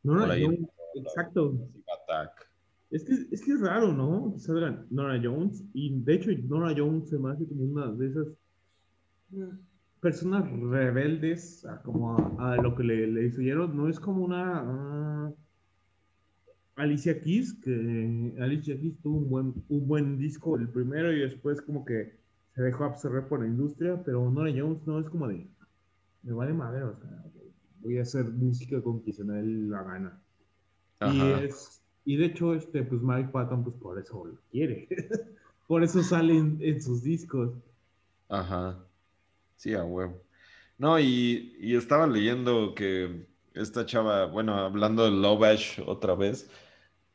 Nora. Jones, exacto. Attack. Es que, es que es raro, ¿no? Que salga Nora Jones. Y de hecho, Nora Jones se me hace como una de esas personas rebeldes a, como a, a lo que le, le hicieron. No es como una ah, Alicia Keys, que Alicia Keys tuvo un buen, un buen disco, el primero, y después como que se dejó absorber por la industria. Pero Nora Jones no es como de, me vale madre, o sea, voy a hacer música con quien se me la gana. Y, es, y de hecho, este, pues Mike Patton, pues por eso lo quiere. por eso salen en sus discos. Ajá. Sí, a huevo. No, y, y estaba leyendo que esta chava, bueno, hablando de Lovesh otra vez,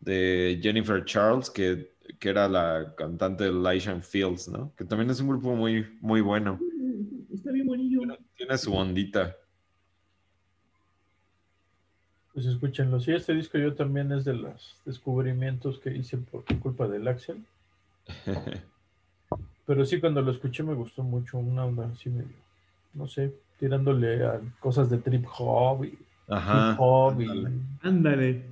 de Jennifer Charles, que, que era la cantante de Elisha Fields, ¿no? Que también es un grupo muy, muy bueno. Está bien bonillo. Tiene su ondita. Pues escúchenlo. Sí, este disco yo también es de los descubrimientos que hice por culpa del Axel. Pero sí, cuando lo escuché me gustó mucho. Una onda así medio, no sé, tirándole a cosas de trip hop y Ajá. hip hop y ándale. Ándale.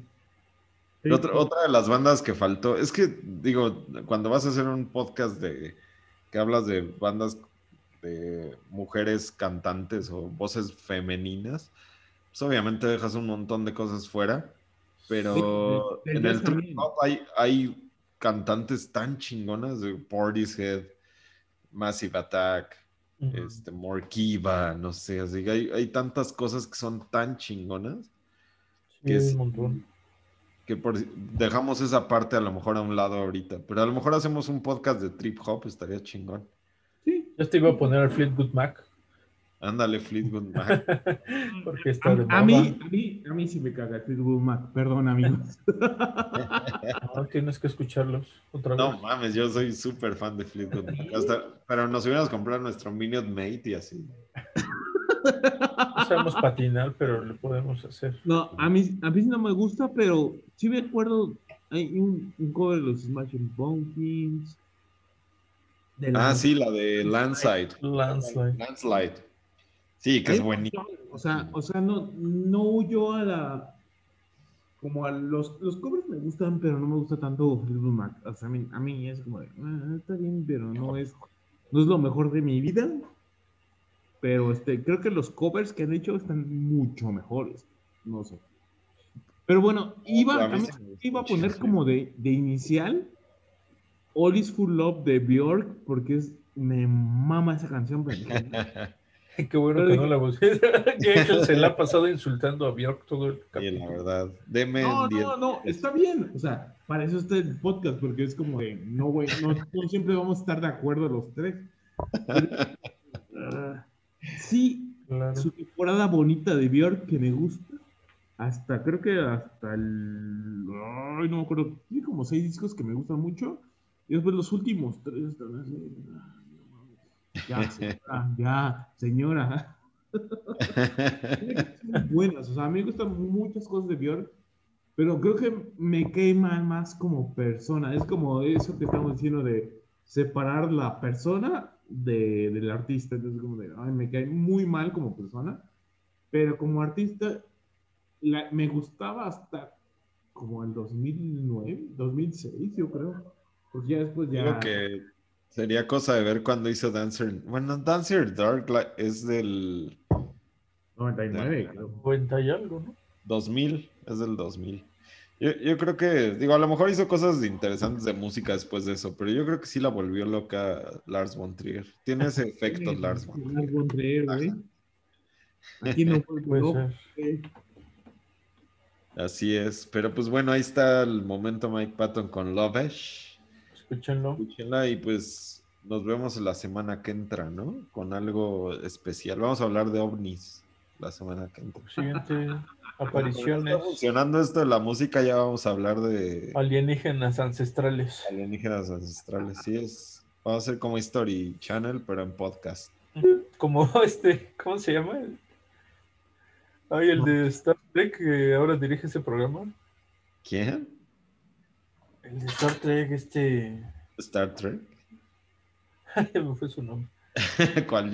Sí, Otra, otra de las bandas que faltó, es que digo, cuando vas a hacer un podcast de que hablas de bandas de mujeres cantantes o voces femeninas, pues obviamente dejas un montón de cosas fuera, pero Sí, de- de en el trip hop hay, hay cantantes tan chingonas de Portishead, Massive Attack, Ujú. este, Morkiva, no sé, así que hay, hay tantas cosas que son tan chingonas Sí, que es- un montón. que por, dejamos esa parte a lo mejor a un lado ahorita, pero a lo mejor hacemos un podcast de trip hop, estaría chingón. Sí. Ya te iba a poner al Fleetwood Mac. Ándale, Fleetwood Mac. Porque está de A, a mí, a, mí, a mí sí me caga Fleetwood Mac, perdón amigos. No, tienes que escucharlos otra vez. No mames, yo soy súper fan de Fleetwood Mac. Hasta- pero nos hubiéramos comprado nuestro Minute Mate y así. No sabemos patinar, pero lo podemos hacer. No, a mí, a mí sí no me gusta, pero sí me acuerdo, hay un, un cover de los Smashing Pumpkins. Ah, sí, la de Landslide. Landslide. Landslide. Sí, que es buenísimo. O sea, o sea, no, no huyo a la. Como a los, los covers me gustan, pero no me gusta tanto Fleetwood Mac. O sea, a mí, a mí es como de, "Ah, está bien, pero no es, no es lo mejor de mi vida. Pero este, creo que los covers que han hecho están mucho mejores. No sé. Pero bueno, iba, A iba a poner como de, de inicial All is Full Love de Bjork, porque es, me mama esa canción. pero Qué bueno que no la puse. que se la ha pasado insultando a Bjork todo el Sí, capítulo. la verdad. Deme No, 10. no, no, está bien. O sea, para eso está el podcast, porque es como de, no, güey, no, no siempre vamos a estar de acuerdo los tres. Sí, Claro. su temporada bonita de Björk que me gusta. Hasta, creo que hasta el. Ay, no me acuerdo. Tiene como seis discos que me gustan mucho. Y después los últimos tres están así. ay, no mames. Ya, señora, ya, señora. Buenas, o sea, a mí me gustan muchas cosas de Björk, pero creo que me quema más como persona. Es como eso que estamos diciendo de separar la persona de, del artista. Entonces, como de, ay, me cae muy mal como persona, pero como artista la- me gustaba hasta como el 2009, 2006, yo creo. Pues ya después ya. Digo que sería cosa de ver cuando hizo Dancer. Bueno, Dancer Dark es del 99, creo. 90 y algo, ¿no? 2000, es del 2000. Yo, yo creo que, digo, a lo mejor hizo cosas interesantes de música después de eso, pero yo creo que sí la volvió loca Lars von Trier. Tiene ese efecto Lars von Trier. Lars von Trier, güey. Aquí no fue Puede ser. Así es. Pero pues bueno, ahí está el momento Mike Patton con Lovesh. Escúchenlo. Escúchenla y pues nos vemos la semana que entra, ¿no? Con algo especial. Vamos a hablar de ovnis la semana que entra. Siguiente apariciones está funcionando esto de la música, ya vamos a hablar de alienígenas ancestrales. alienígenas ancestrales. Sí, es. Vamos a hacer como History Channel, pero en podcast. Como este, ¿cómo se llama? Ay, el de Star Trek que ahora dirige ese programa. ¿Quién? El de Star Trek, este. Star Trek. Me fue su nombre. ¿Cuál?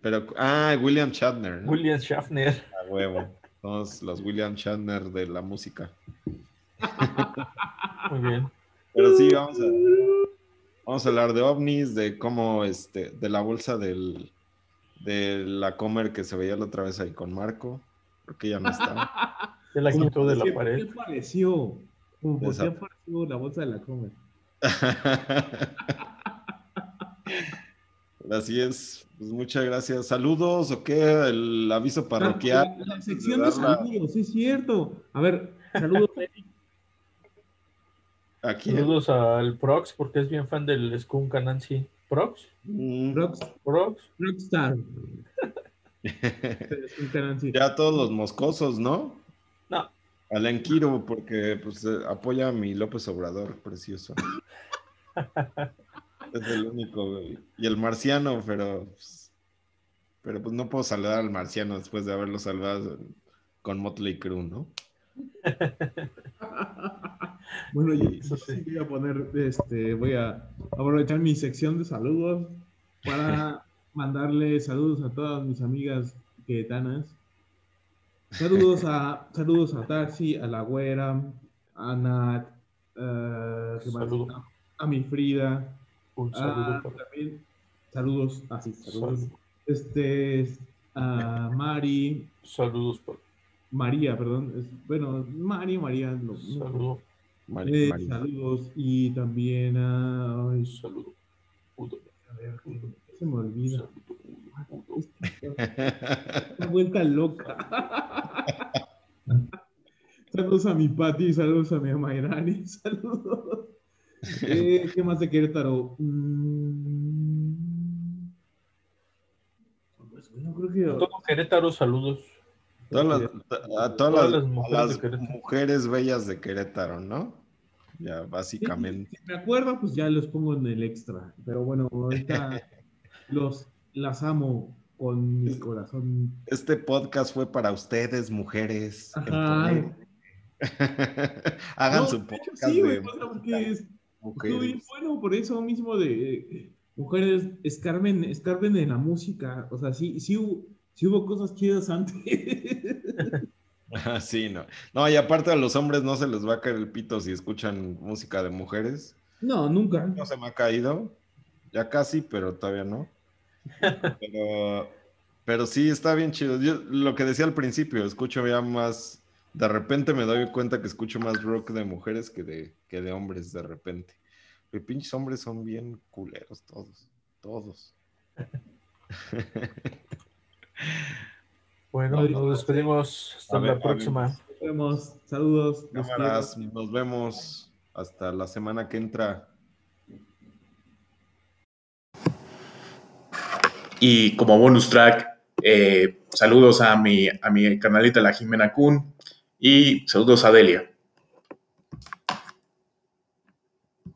Pero, ah, William Shatner. ¿no? William Schaffner. A huevo. Somos los William Shatner de la música. Muy bien. Pero sí, vamos a, vamos a hablar de ovnis, de cómo, este, de la bolsa del, de la comer que se veía la otra vez ahí con Marco, porque ya no está. Se la quitó de la ¿Qué- pared. ¿Qué pareció? Como, ¿Por qué apareció la bolsa de la Comer? Así es. Pues muchas gracias. Saludos o qué? El aviso parroquial. La, la sección de de saludos, sí es cierto. A ver, saludos. Eric. Aquí. Saludos al Prox porque es bien fan del Skunk Nancy. ¿Prox? Mm, ¿Prox? Canal, sí. ya todos los moscosos, ¿no? No. Al Enquiro, porque pues, eh, apoya a mi López Obrador, precioso. es el único, güey. Y el marciano, pero. Pues, pero pues no puedo saludar al marciano después de haberlo salvado con Motley Crue, ¿no? Bueno, yo Eso sí. sí voy a poner, este, voy a aprovechar mi sección de saludos para mandarle saludos a todas mis amigas quetanas. Saludos a, saludos a Taxi, a la güera, a Nat. Saludo. a mi Frida, Un saludo ah, para también saludos, así, saludos. Saludo. Este, a Mari, Saludos María, perdón, es- bueno, Mari, María, no- saludo. Mari- eh, Mari. saludos y también a. ay, Saludo. Udo, a ver, se me olvida. saludo, Udo. Vuelta loca. saludos a mi Pati, saludos a mi Amairani, saludos. Eh, ¿Qué más de Querétaro? Mm. No creo que. A todo Querétaro, saludos. Todas las- a todas, Todas las, las mujeres a las mujeres bellas de Querétaro, ¿no? Ya, básicamente. Si me acuerdo, pues ya los pongo en el extra. Pero bueno, ahorita los las amo con mi corazón. Este podcast fue para ustedes, mujeres. Ajá. Hagan No, su podcast sí, güey, porque es, bueno por eso mismo de mujeres escarben, escarben en la música. O sea, sí, sí, hubo, sí hubo cosas chidas antes. Ah, Sí, no. No, y aparte a los hombres no se les va a caer el pito si escuchan música de mujeres. no, nunca. No se me ha caído. Ya casi, pero todavía no. Pero, pero sí, está bien chido. Yo lo que decía al principio, escucho ya más. De repente me doy cuenta que escucho más rock de mujeres que de, que de hombres, de repente. Los pinches hombres son bien culeros todos. Todos. Bueno, nos despedimos. Hasta ver, la próxima. Nos vemos. Saludos. Cámaras, nos vemos hasta la semana que entra. Y como bonus track, eh, saludos a mi, a mi carnalita, la Jimena Kun, y saludos a Delia.